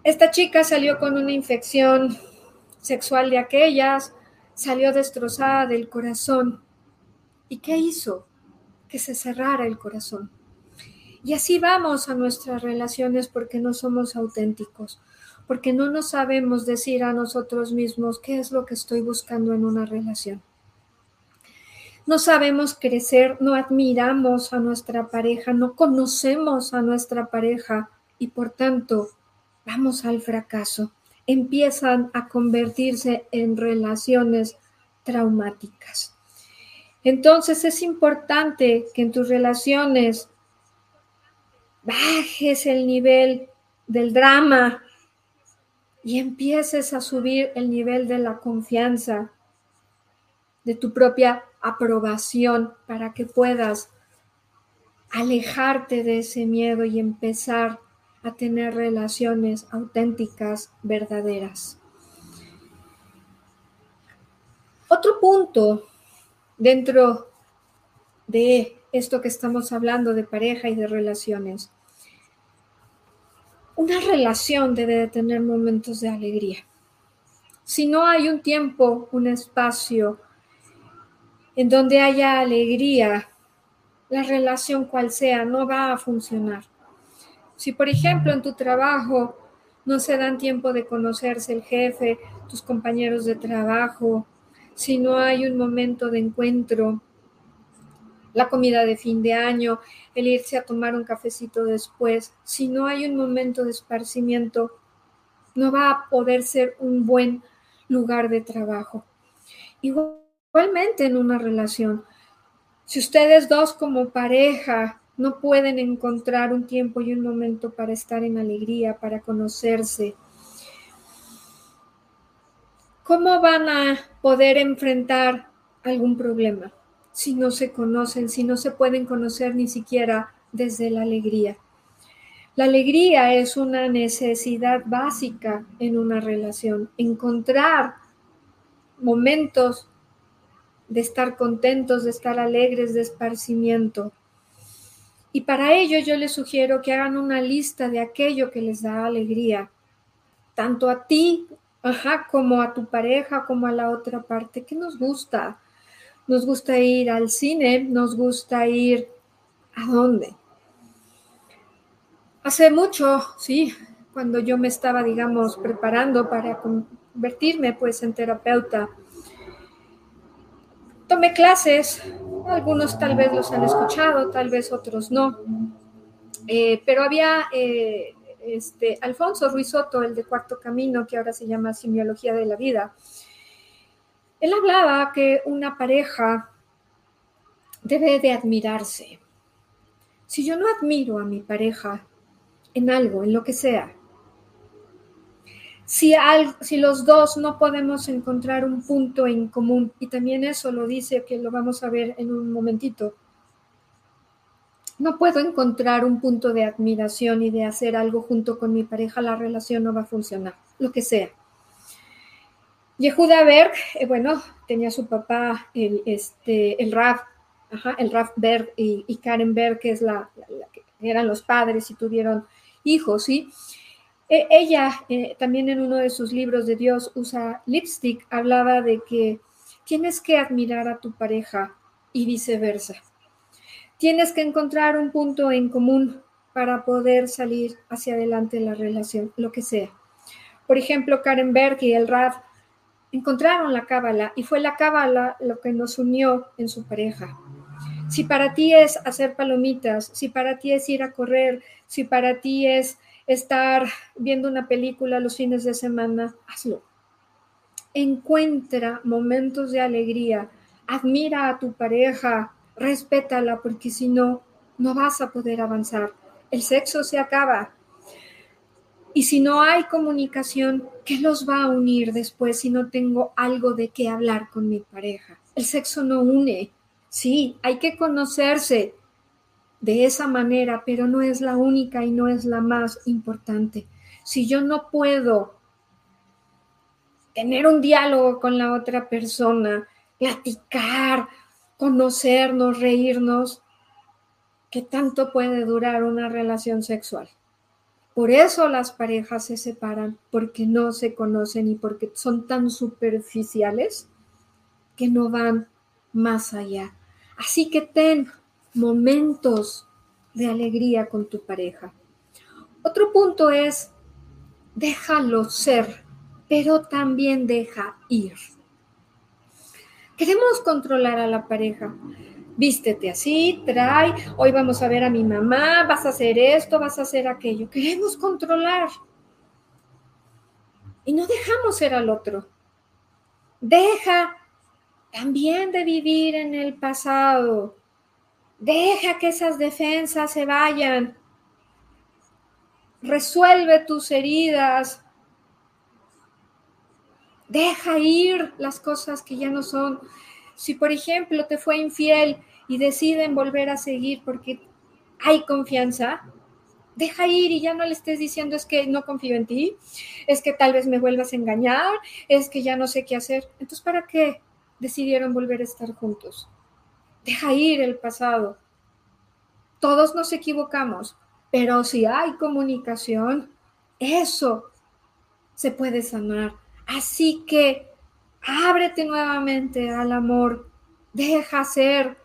Esta chica salió con una infección sexual de aquellas, salió destrozada del corazón. ¿Y qué hizo? Que se cerrara el corazón. Y así vamos a nuestras relaciones porque no somos auténticos, porque no nos sabemos decir a nosotros mismos qué es lo que estoy buscando en una relación. No sabemos crecer, no admiramos a nuestra pareja, no conocemos a nuestra pareja y por tanto vamos al fracaso. Empiezan a convertirse en relaciones traumáticas. Entonces es importante que en tus relaciones bajes el nivel del drama y empieces a subir el nivel de la confianza, de tu propia aprobación para que puedas alejarte de ese miedo y empezar a tener relaciones auténticas, verdaderas. Otro punto dentro de esto que estamos hablando de pareja y de relaciones una relación debe de tener momentos de alegría. Si no hay un tiempo, un espacio en donde haya alegría, la relación cual sea no va a funcionar. Si, por ejemplo, en tu trabajo no se dan tiempo de conocerse el jefe, tus compañeros de trabajo, si no hay un momento de encuentro, la comida de fin de año, el irse a tomar un cafecito después, si no hay un momento de esparcimiento, no va a poder ser un buen lugar de trabajo. Igualmente en una relación, si ustedes dos como pareja no pueden encontrar un tiempo y un momento para estar en alegría, para conocerse, ¿cómo van a poder enfrentar algún problema? si no se conocen, si no se pueden conocer ni siquiera desde la alegría. La alegría es una necesidad básica en una relación. Encontrar momentos de estar contentos, de estar alegres, de esparcimiento. Y para ello yo les sugiero que hagan una lista de aquello que les da alegría, tanto a ti, ajá, como a tu pareja, como a la otra parte. ¿Qué nos gusta? Nos gusta ir al cine, nos gusta ir a dónde. Hace mucho, sí, cuando yo me estaba, digamos, preparando para convertirme pues en terapeuta, tomé clases, algunos tal vez los han escuchado, tal vez otros no, eh, pero había eh, este, Alfonso Ruiz Soto, el de Cuarto Camino, que ahora se llama Simiología de la Vida, él hablaba que una pareja debe de admirarse. Si yo no admiro a mi pareja en algo, en lo que sea, si, si, los dos no podemos encontrar un punto en común, y también eso lo dice, que lo vamos a ver en un momentito, no puedo encontrar un punto de admiración y de hacer algo junto con mi pareja, la relación no va a funcionar, lo que sea. Yehuda Berg, eh, bueno, tenía su papá, el, este, el Raf, el Raf Berg y, Karen Berg, que es la, que eran los padres y tuvieron hijos, ¿sí? E, ella eh, también en uno de sus libros de Dios usa lipstick, hablaba de que tienes que admirar a tu pareja y viceversa. Tienes que encontrar un punto en común para poder salir hacia adelante la relación, lo que sea. Por ejemplo, Karen Berg y el Raf encontraron la cábala y fue la cábala lo que nos unió en su pareja. Si para ti es hacer palomitas, si para ti es ir a correr, Si para ti es estar viendo una película los fines de semana, hazlo. Encuentra momentos de alegría, admira a tu pareja, respétala, porque si no, no vas a poder avanzar. El sexo se acaba. Y si no hay comunicación, ¿qué los va a unir después si no tengo algo de qué hablar con mi pareja? El sexo no une. Sí, hay que conocerse de esa manera, pero no es la única y no es la más importante. Si yo no puedo tener un diálogo con la otra persona, platicar, conocernos, reírnos, ¿qué tanto puede durar una relación sexual? Por eso las parejas se separan, porque no se conocen y porque son tan superficiales que no van más allá. Así que ten momentos de alegría con tu pareja. Otro punto es, déjalo ser, pero también deja ir. Queremos controlar a la pareja. Vístete así, trae, hoy vamos a ver a mi mamá, vas a hacer esto, vas a hacer aquello. Queremos controlar. Y no dejamos ser al otro. Deja también de vivir en el pasado. Deja que esas defensas se vayan. Resuelve tus heridas. Deja ir las cosas que ya no son. Si, por ejemplo, te fue infiel y deciden volver a seguir porque hay confianza, deja ir y ya no le estés diciendo es que no confío en ti, es que tal vez me vuelvas a engañar, es que ya no sé qué hacer. Entonces, ¿para qué decidieron volver a estar juntos? Deja ir el pasado. Todos nos equivocamos, pero si hay comunicación, eso se puede sanar. Así que ábrete nuevamente al amor, deja ser,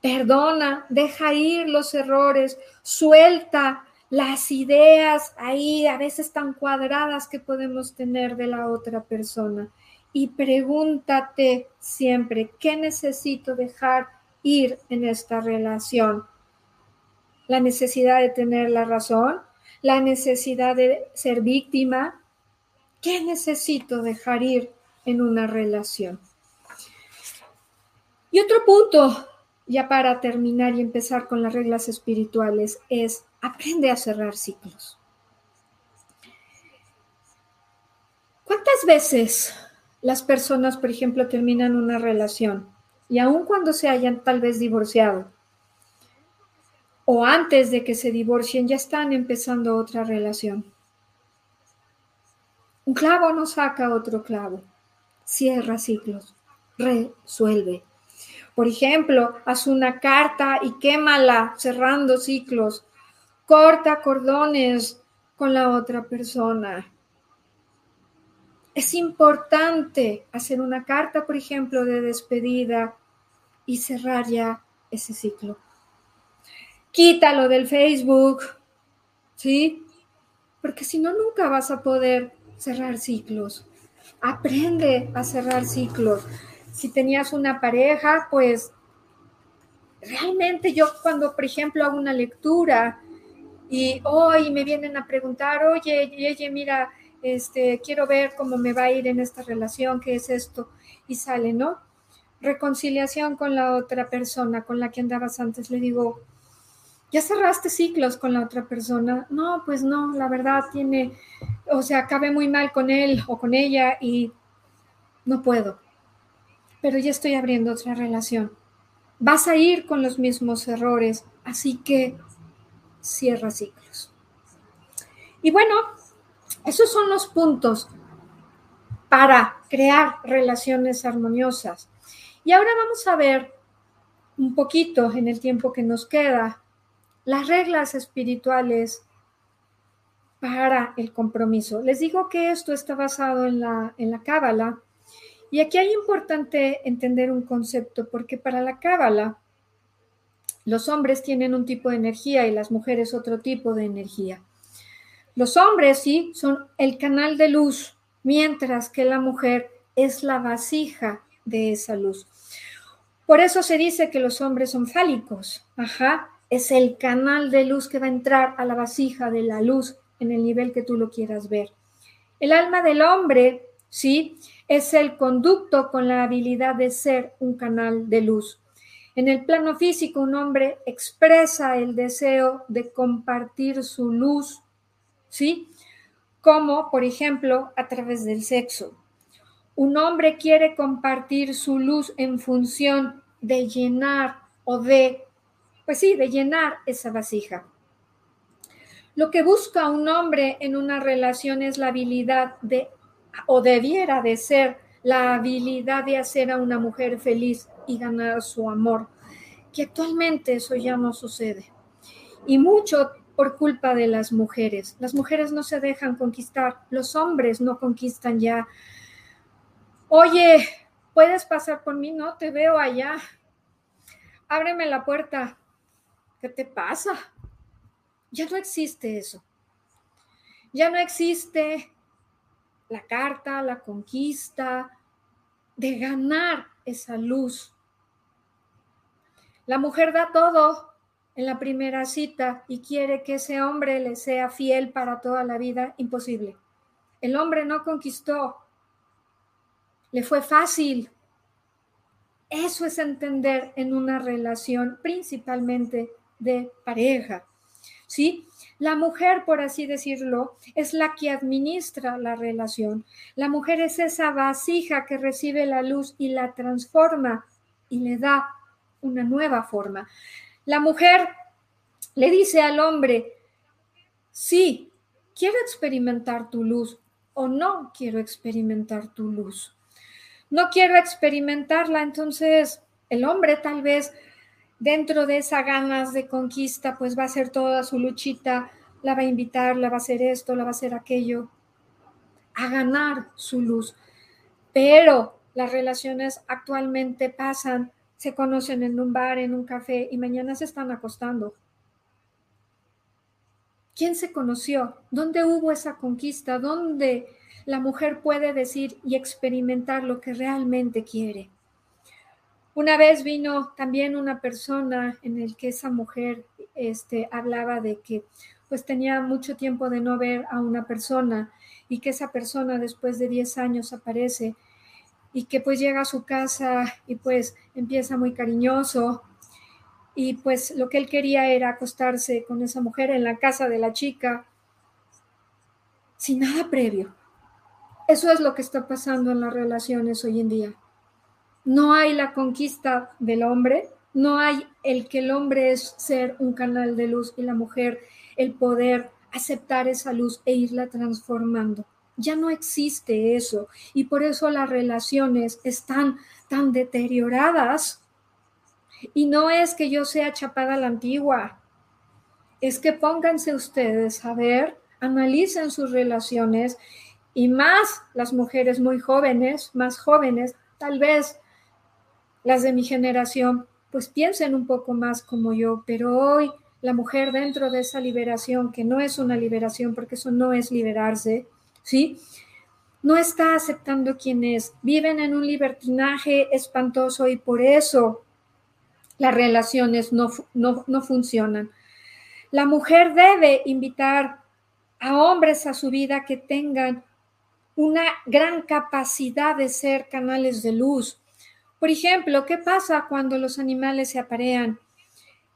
perdona, deja ir los errores, suelta las ideas ahí a veces tan cuadradas que podemos tener de la otra persona y pregúntate siempre, ¿qué necesito dejar ir en esta relación? La necesidad de tener la razón, la necesidad de ser víctima. ¿Qué necesito dejar ir en una relación? Y otro punto, ya para terminar y empezar con las reglas espirituales, es aprende a cerrar ciclos. ¿Cuántas veces las personas, por ejemplo, terminan una relación y aun cuando se hayan tal vez divorciado o antes de que se divorcien ya están empezando otra relación. Un clavo no saca otro clavo, cierra ciclos, resuelve. Por ejemplo, haz una carta y quémala cerrando ciclos, corta cordones con la otra persona, es importante hacer una carta, por ejemplo, de despedida y cerrar ya ese ciclo. Quítalo del Facebook, ¿sí? Porque si no, nunca vas a poder cerrar ciclos. Aprende a cerrar ciclos. Si tenías una pareja, pues realmente yo cuando, por ejemplo, hago una lectura y hoy me vienen a preguntar, oye, oye, mira, este, quiero ver cómo me va a ir en esta relación, qué es esto, y sale, ¿no? Reconciliación con la otra persona con la que andabas antes, le digo, ¿ya cerraste ciclos con la otra persona? No, pues no, la verdad tiene, o sea, acabé muy mal con él o con ella y no puedo, pero ya estoy abriendo otra relación. Vas a ir con los mismos errores, así que cierra ciclos. Y bueno, esos son los puntos para crear relaciones armoniosas. Y ahora vamos a ver un poquito en el tiempo que nos queda las reglas espirituales para el compromiso. Les digo que esto está basado en la, en la. Y aquí hay importante entender un concepto, porque para la Cábala los hombres tienen un tipo de energía y las mujeres otro tipo de energía. Los hombres, sí, son el canal de luz, mientras que la mujer es la vasija de esa luz. Por eso se dice que los hombres son fálicos, ajá, es el canal de luz que va a entrar a la vasija de la luz en el nivel que tú lo quieras ver. El alma del hombre, ¿sí? Es el conducto con la habilidad de ser un canal de luz. En el plano físico, un hombre expresa el deseo de compartir su luz, ¿sí? Como, por ejemplo, a través del sexo. Un hombre quiere compartir su luz en función de llenar o de, pues sí, de llenar esa vasija. Lo que busca un hombre en una relación es la habilidad de, o debiera de ser, la habilidad de hacer a una mujer feliz y ganar su amor, que actualmente eso ya no sucede. Y mucho por culpa de las mujeres. Las mujeres no se dejan conquistar, los hombres no conquistan ya. Oye, ¿puedes pasar por mí? No, te veo allá. Ábreme la puerta. ¿Qué te pasa? Ya no existe eso. Ya no existe la carta, la conquista de ganar esa luz la mujer da todo en la primera cita y quiere que ese hombre le sea fiel para toda la vida. Imposible. El hombre no conquistó. Le fue fácil. Eso es entender en una relación principalmente de pareja. ¿Sí? La mujer, por así decirlo, es la que administra la relación. La mujer es esa vasija que recibe la luz y la transforma y le da una nueva forma. La mujer le dice al hombre, sí, quiero experimentar tu luz o no quiero experimentar tu luz. No quiero experimentarla, entonces el hombre tal vez dentro de esa ganas de conquista, pues va a hacer toda su luchita, la va a invitar, la va a hacer esto, la va a hacer aquello, a ganar su luz. Pero las relaciones actualmente pasan se conocen en un bar, en un café y mañana se están acostando. ¿Quién se conoció? ¿Dónde hubo esa conquista? ¿Dónde la mujer puede decir y experimentar lo que realmente quiere? Una vez vino también una persona en el que esa mujer este, hablaba de que pues tenía mucho tiempo de no ver a una persona y que esa persona después de 10 años aparece y que pues llega a su casa y pues empieza muy cariñoso y pues lo que él quería era acostarse con esa mujer en la casa de la chica sin nada previo. Eso es lo que está pasando en las relaciones hoy en día. No hay la conquista del hombre, no hay el que el hombre es ser un canal de luz y la mujer el poder aceptar esa luz e irla transformando. Ya no existe eso y por eso las relaciones están tan deterioradas. Y no es que yo sea chapada a la antigua, es que pónganse ustedes a ver, analicen sus relaciones y más las mujeres muy jóvenes, más jóvenes, tal vez las de mi generación, pues piensen un poco más como yo, pero hoy la mujer dentro de esa liberación, que no es una liberación, porque eso no es liberarse, ¿sí? No está aceptando quienes viven en un libertinaje espantoso y por eso las relaciones no, no funcionan. La mujer debe invitar a hombres a su vida que tengan una gran capacidad de ser canales de luz. Por ejemplo, ¿qué pasa cuando los animales se aparean?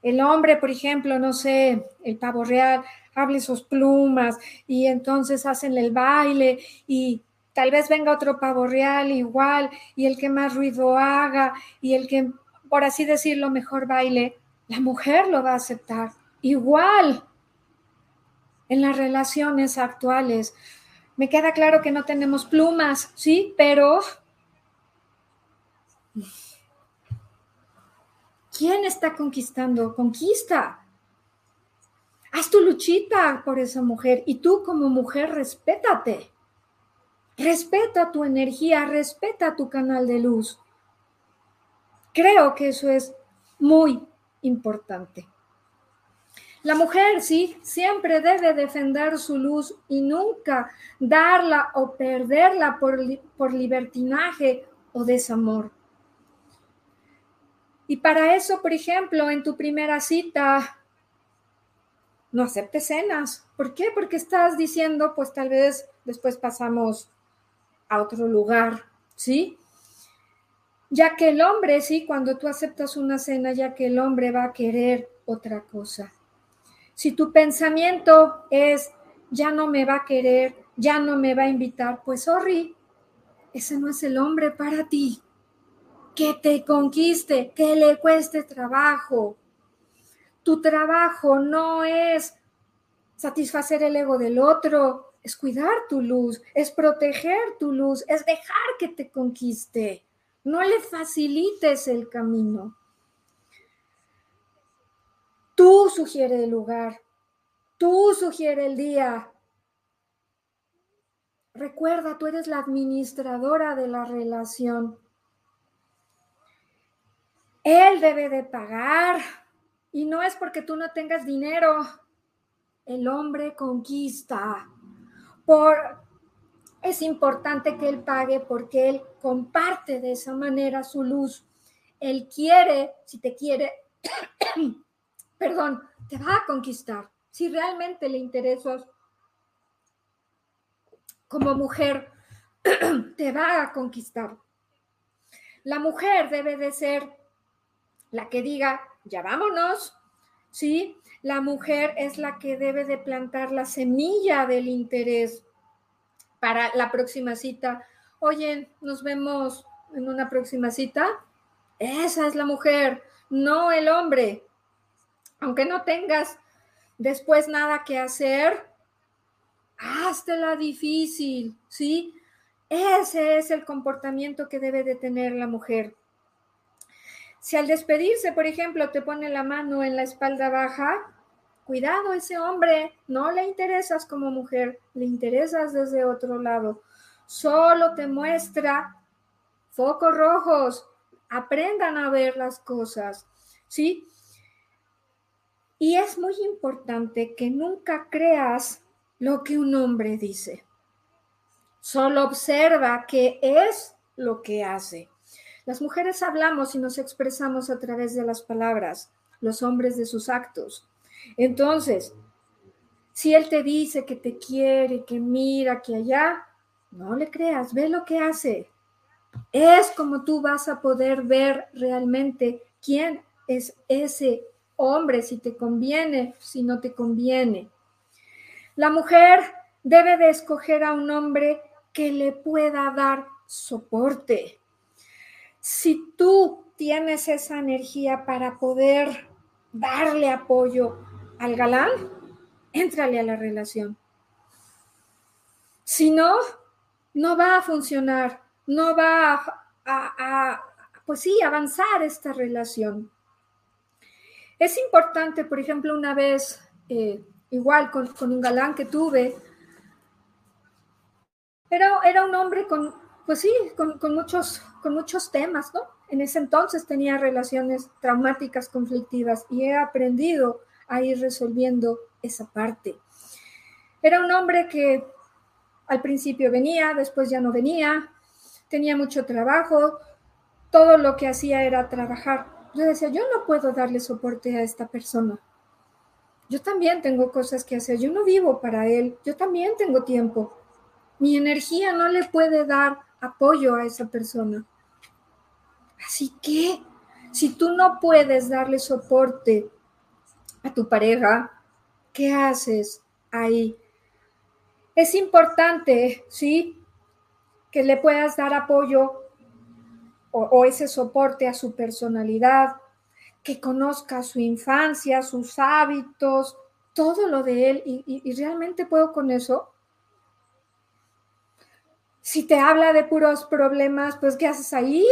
El hombre, por ejemplo, no sé, el pavo real, hable sus plumas y entonces hacen el baile y tal vez venga otro pavo real igual y el que más ruido haga y el que, por así decirlo, mejor baile, la mujer lo va a aceptar igual en las relaciones actuales. Me queda claro que no tenemos plumas, sí, pero ¿quién está conquistando? Conquista. Haz tu luchita por esa mujer y tú como mujer respétate. Respeta tu energía, respeta tu canal de luz. Creo que eso es muy importante. La mujer, sí, siempre debe defender su luz y nunca darla o perderla por, por libertinaje o desamor. Y para eso, por ejemplo, en tu primera cita, no aceptes cenas. ¿Por qué? Porque estás diciendo, pues tal vez después pasamos a otro lugar, ¿sí? Ya que el hombre, sí, cuando tú aceptas una cena, ya que el hombre va a querer otra cosa. Si tu pensamiento es, ya no me va a querer, ya no me va a invitar, pues sorry, ese no es el hombre para ti. Que te conquiste, que le cueste trabajo. Tu trabajo no es satisfacer el ego del otro, es cuidar tu luz, es proteger tu luz, es dejar que te conquiste. No le facilites el camino. Tú sugiere el lugar, tú sugiere el día. Recuerda, tú eres la administradora de la relación. Él debe de pagar y no es porque tú no tengas dinero. El hombre conquista. Por es importante que él pague porque él comparte de esa manera su luz. Él quiere, si te quiere, perdón, te va a conquistar. Si realmente le interesas como mujer, te va a conquistar. La mujer debe de ser la que diga, ya vámonos, ¿sí? La mujer es la que debe de plantar la semilla del interés para la próxima cita. Oye, nos vemos en una próxima cita. Esa es la mujer, no el hombre aunque no tengas después nada que hacer, la difícil, ¿sí? Ese es el comportamiento que debe de tener la mujer. Si al despedirse, por ejemplo, te pone la mano en la espalda baja, cuidado, ese hombre no le interesas como mujer, le interesas desde otro lado. Solo te muestra focos rojos. Aprendan a ver las cosas, ¿sí? Y es muy importante que nunca creas lo que un hombre dice. Solo observa qué es lo que hace. Las mujeres hablamos y nos expresamos a través de las palabras, los hombres de sus actos. Entonces, si él te dice que te quiere, que mira, que allá, no le creas, ve lo que hace. Es como tú vas a poder ver realmente quién es ese hombre, si te conviene, si no te conviene. La mujer debe de escoger a un hombre que le pueda dar soporte. Si tú tienes esa energía para poder darle apoyo al galán, éntrale a la relación. Si no, no va a funcionar, no va a, pues sí, avanzar esta relación. Es importante, por ejemplo, una vez, eh, igual con, un galán que tuve, era, era un hombre con, pues sí, con, muchos, con muchos temas, ¿no? En ese entonces tenía relaciones traumáticas, conflictivas, y he aprendido a ir resolviendo esa parte. Era un hombre que al principio venía, después ya no venía, tenía mucho trabajo, todo lo que hacía era trabajar yo decía, yo no puedo darle soporte a esta persona. Yo también tengo cosas que hacer, yo no vivo para él, yo también tengo tiempo. Mi energía no le puede dar apoyo a esa persona. Así que, si tú no puedes darle soporte a tu pareja, ¿qué haces ahí? Es importante, ¿sí? Que le puedas dar apoyo o, ese soporte a su personalidad, que conozca su infancia, sus hábitos, todo lo de él y, realmente puedo con eso. Si te habla de puros problemas, pues ¿qué haces ahí?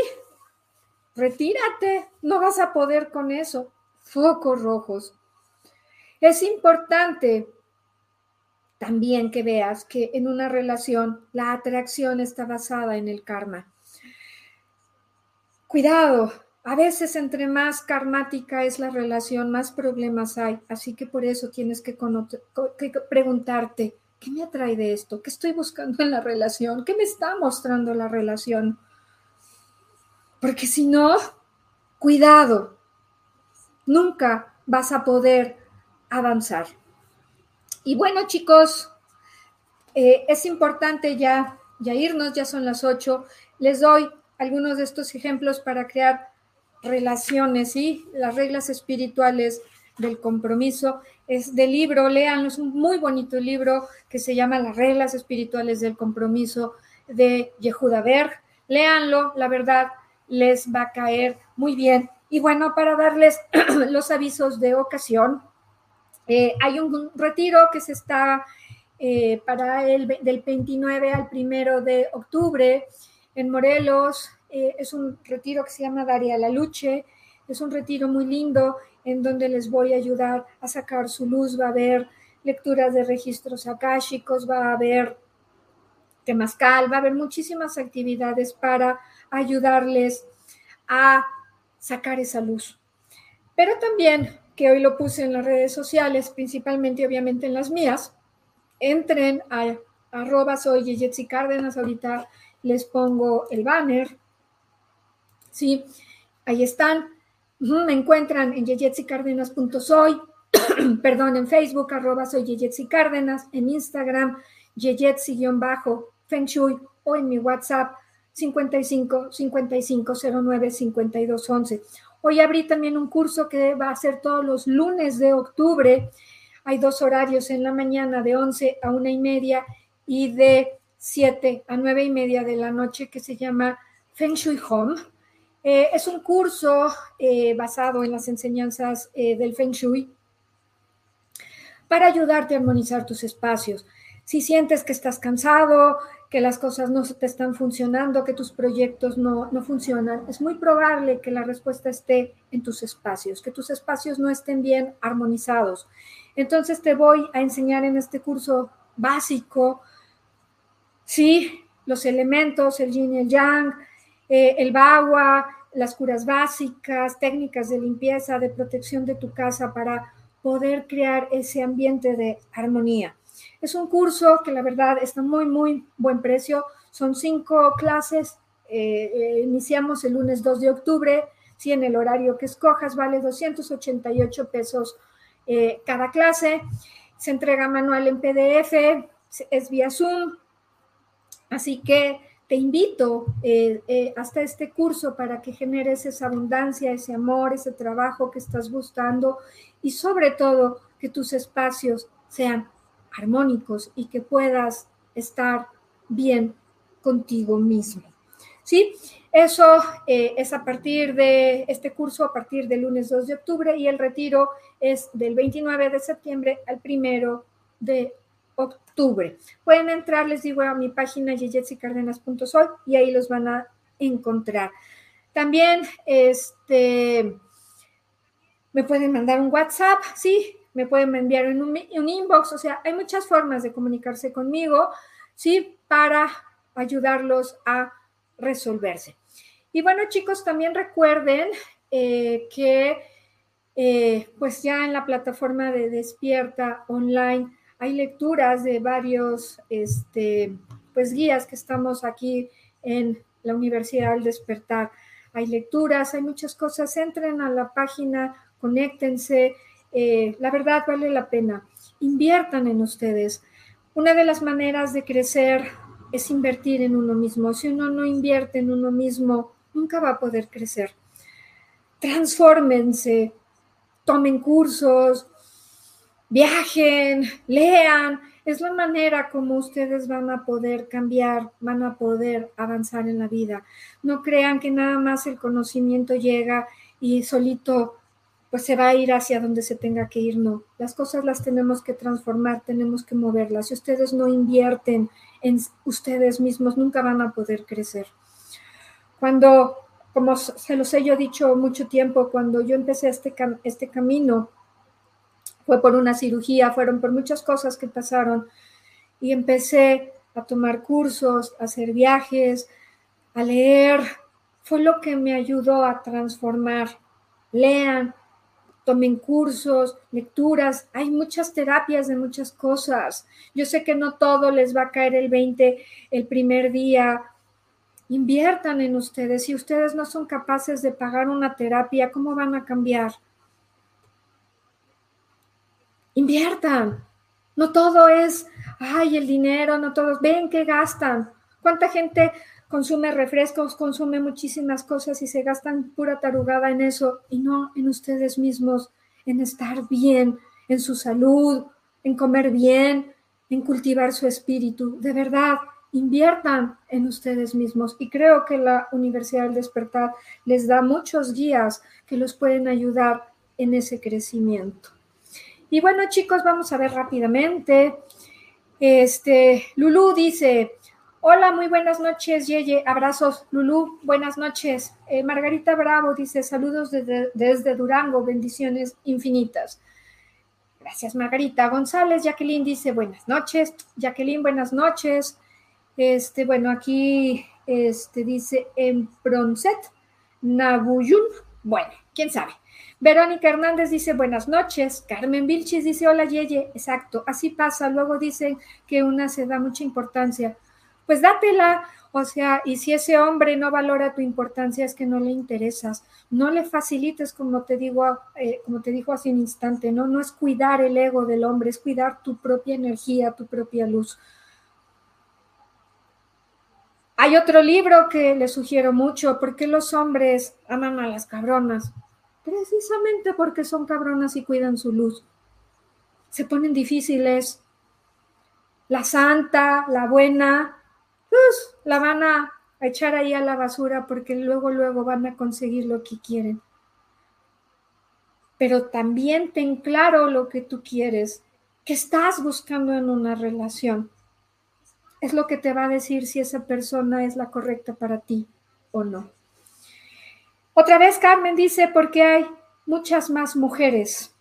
Retírate, no vas a poder con eso. Focos rojos. Es importante también que veas que en una relación la atracción está basada en el karma. Cuidado, a veces entre más karmática es la relación, más problemas hay. Así que por eso tienes que, preguntarte, ¿qué me atrae de esto? ¿Qué estoy buscando en la relación? ¿Qué me está mostrando la relación? Porque si no, cuidado, nunca vas a poder avanzar. Y bueno, chicos, eh, es importante ya, ya irnos, ya son las ocho. Les doy algunos de estos ejemplos para crear relaciones y las reglas espirituales del compromiso. Es del libro, léanlo, es un muy bonito libro que se llama Las reglas espirituales del compromiso de Yehuda Berg. Léanlo, la verdad les va a caer muy bien. Y bueno, para darles los avisos de ocasión, eh, hay un retiro que se está eh, para el del 29 al 1 de octubre en Morelos. Eh, es un retiro que se llama Daria la Luche. Es un retiro muy lindo en donde les voy a ayudar a sacar su luz. Va a haber lecturas de registros akáshicos, va a haber temazcal, va a haber muchísimas actividades para ayudarles a sacar esa luz. Pero también, que hoy lo puse en las redes sociales, principalmente obviamente en las mías, entren a arroba soy ahorita les pongo el banner. Sí, ahí están. Me encuentran en yeyetzicárdenas.soy, perdón, en Facebook, arroba soy Yeyetsi en Instagram, Yeyetsi-Feng Shui o en mi WhatsApp 55 55 09 52 11. Hoy abrí también un curso que va a ser todos los lunes de octubre. Hay dos horarios en la mañana de 11 a una y media y de 7 a 9 y media de la noche que se llama Feng Shui Home. Eh, es un curso eh, basado en las enseñanzas eh, del Feng Shui para ayudarte a armonizar tus espacios. Si sientes que estás cansado, que las cosas no te están funcionando, que tus proyectos no, no funcionan, es muy probable que la respuesta esté en tus espacios, que tus espacios no estén bien armonizados. Entonces te voy a enseñar en este curso básico, sí, los elementos, el yin y el yang, eh, el bagua, las curas básicas, técnicas de limpieza, de protección de tu casa para poder crear ese ambiente de armonía. Es un curso que la verdad está muy, muy buen precio. Son cinco clases. Eh, eh, iniciamos el lunes 2 de octubre. Si en el horario que escojas vale 288 pesos eh, cada clase. Se entrega manual en PDF, es vía Zoom. Así que te invito hasta este curso para que generes esa abundancia, ese amor, ese trabajo que estás buscando y sobre todo que tus espacios sean armónicos y que puedas estar bien contigo mismo. ¿Sí? Eso eh, es a partir de este curso, a partir del lunes 2 de octubre y el retiro es del 29 de septiembre al 1 de octubre. Pueden entrar, les digo, a mi página yeyetsicardenas.sol y ahí los van a encontrar. También este, me pueden mandar un WhatsApp, sí, me pueden enviar en un, inbox, o sea, hay muchas formas de comunicarse conmigo, ¿sí? Para ayudarlos a resolverse. Y bueno, chicos, también recuerden eh, que eh, pues ya en la plataforma de Despierta Online hay lecturas de varios este, pues guías que estamos aquí en la Universidad al Despertar. Hay lecturas, hay muchas cosas. Entren a la página, conéctense, eh, la verdad vale la pena. Inviertan en ustedes. Una de las maneras de crecer es invertir en uno mismo. Si uno no invierte en uno mismo, nunca va a poder crecer. Transfórmense, tomen cursos, viajen, lean. Es la manera como ustedes van a poder cambiar, van a poder avanzar en la vida. No crean que nada más el conocimiento llega y solito pues se va a ir hacia donde se tenga que ir, no. Las cosas las tenemos que transformar, tenemos que moverlas. Si ustedes no invierten en ustedes mismos, nunca van a poder crecer. Cuando, como se los he yo dicho mucho tiempo, cuando yo empecé este, este camino, fue por una cirugía, fueron por muchas cosas que pasaron y empecé a tomar cursos, a hacer viajes, a leer. Fue lo que me ayudó a transformar. Lean, tomen cursos, lecturas, hay muchas terapias de muchas cosas. Yo sé que no todo les va a caer el 20 el primer día. Inviertan en ustedes. Si ustedes no son capaces de pagar una terapia, ¿cómo van a cambiar? Inviertan. No todo es, ay, el dinero, no todos, ven que gastan. ¿Cuánta gente consume refrescos, consume muchísimas cosas y se gastan pura tarugada en eso y no en ustedes mismos, en estar bien, en su salud, en comer bien, en cultivar su espíritu? De verdad, inviertan en ustedes mismos y creo que la Universidad del Despertar les da muchos guías que los pueden ayudar en ese crecimiento. Y bueno, chicos, vamos a ver rápidamente. Este, Lulú dice, hola, muy buenas noches, Yeye, abrazos, Lulú, buenas noches. Eh, Margarita Bravo dice, saludos desde, desde Durango, bendiciones infinitas. Gracias, Margarita. González, Jacqueline dice, buenas noches. Jacqueline, buenas noches. Este, bueno, aquí este, dice en Bronzet, Nabuyun. Bueno, quién sabe. Verónica Hernández dice buenas noches. Carmen Vilchis dice hola Yeye. Exacto, así pasa. Luego dicen que una se da mucha importancia. Pues dátela. O sea, y si ese hombre no valora tu importancia es que no le interesas. No le facilites, como te digo, eh, como te dijo hace un instante, ¿no? No es cuidar el ego del hombre, es cuidar tu propia energía, tu propia luz. Hay otro libro que le sugiero mucho, ¿por qué los hombres aman a las cabronas? Precisamente porque son cabronas y cuidan su luz. Se ponen difíciles. La santa, la buena, la van a echar ahí a la basura porque luego, luego van a conseguir lo que quieren. Pero también ten claro lo que tú quieres, que estás buscando en una relación es lo que te va a decir si esa persona es la correcta para ti o no. Otra vez Carmen dice, porque hay muchas más mujeres.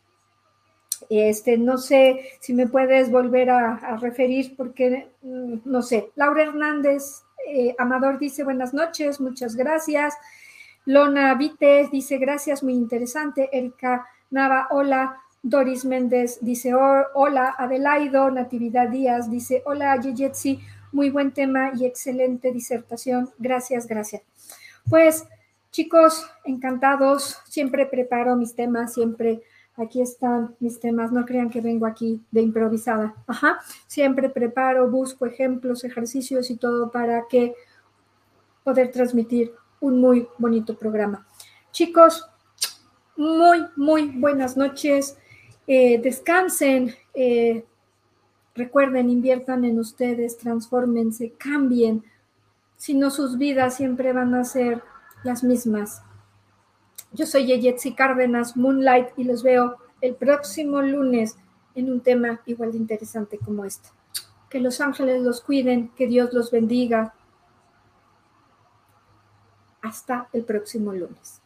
Este, no sé si me puedes volver a, referir porque mm, no sé. Laura Hernández, eh, Amador dice buenas noches, muchas gracias. Lona Vite dice gracias, muy interesante. Erika Nava, hola. Doris Méndez dice hola, Adelaido, Natividad Díaz dice hola, Yeyetsi, muy buen tema y excelente disertación. Gracias, gracias. Pues chicos, encantados, siempre preparo mis temas, siempre aquí están mis temas, no crean que vengo aquí de improvisada. Ajá, siempre preparo, busco ejemplos, ejercicios y todo para que poder transmitir un muy bonito programa. Chicos, muy, muy buenas noches. Eh, descansen, eh, recuerden, inviertan en ustedes, transfórmense, cambien, si no sus vidas siempre van a ser las mismas. Yo soy Yeyetsi Cárdenas, Moonlight, y los veo el próximo lunes en un tema igual de interesante como este. Que los ángeles los cuiden, que Dios los bendiga. Hasta el próximo lunes.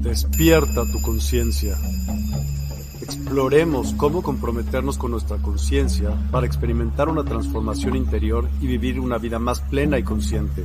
Despierta tu conciencia. Exploremos cómo comprometernos con nuestra conciencia para experimentar una transformación interior y vivir una vida más plena y consciente.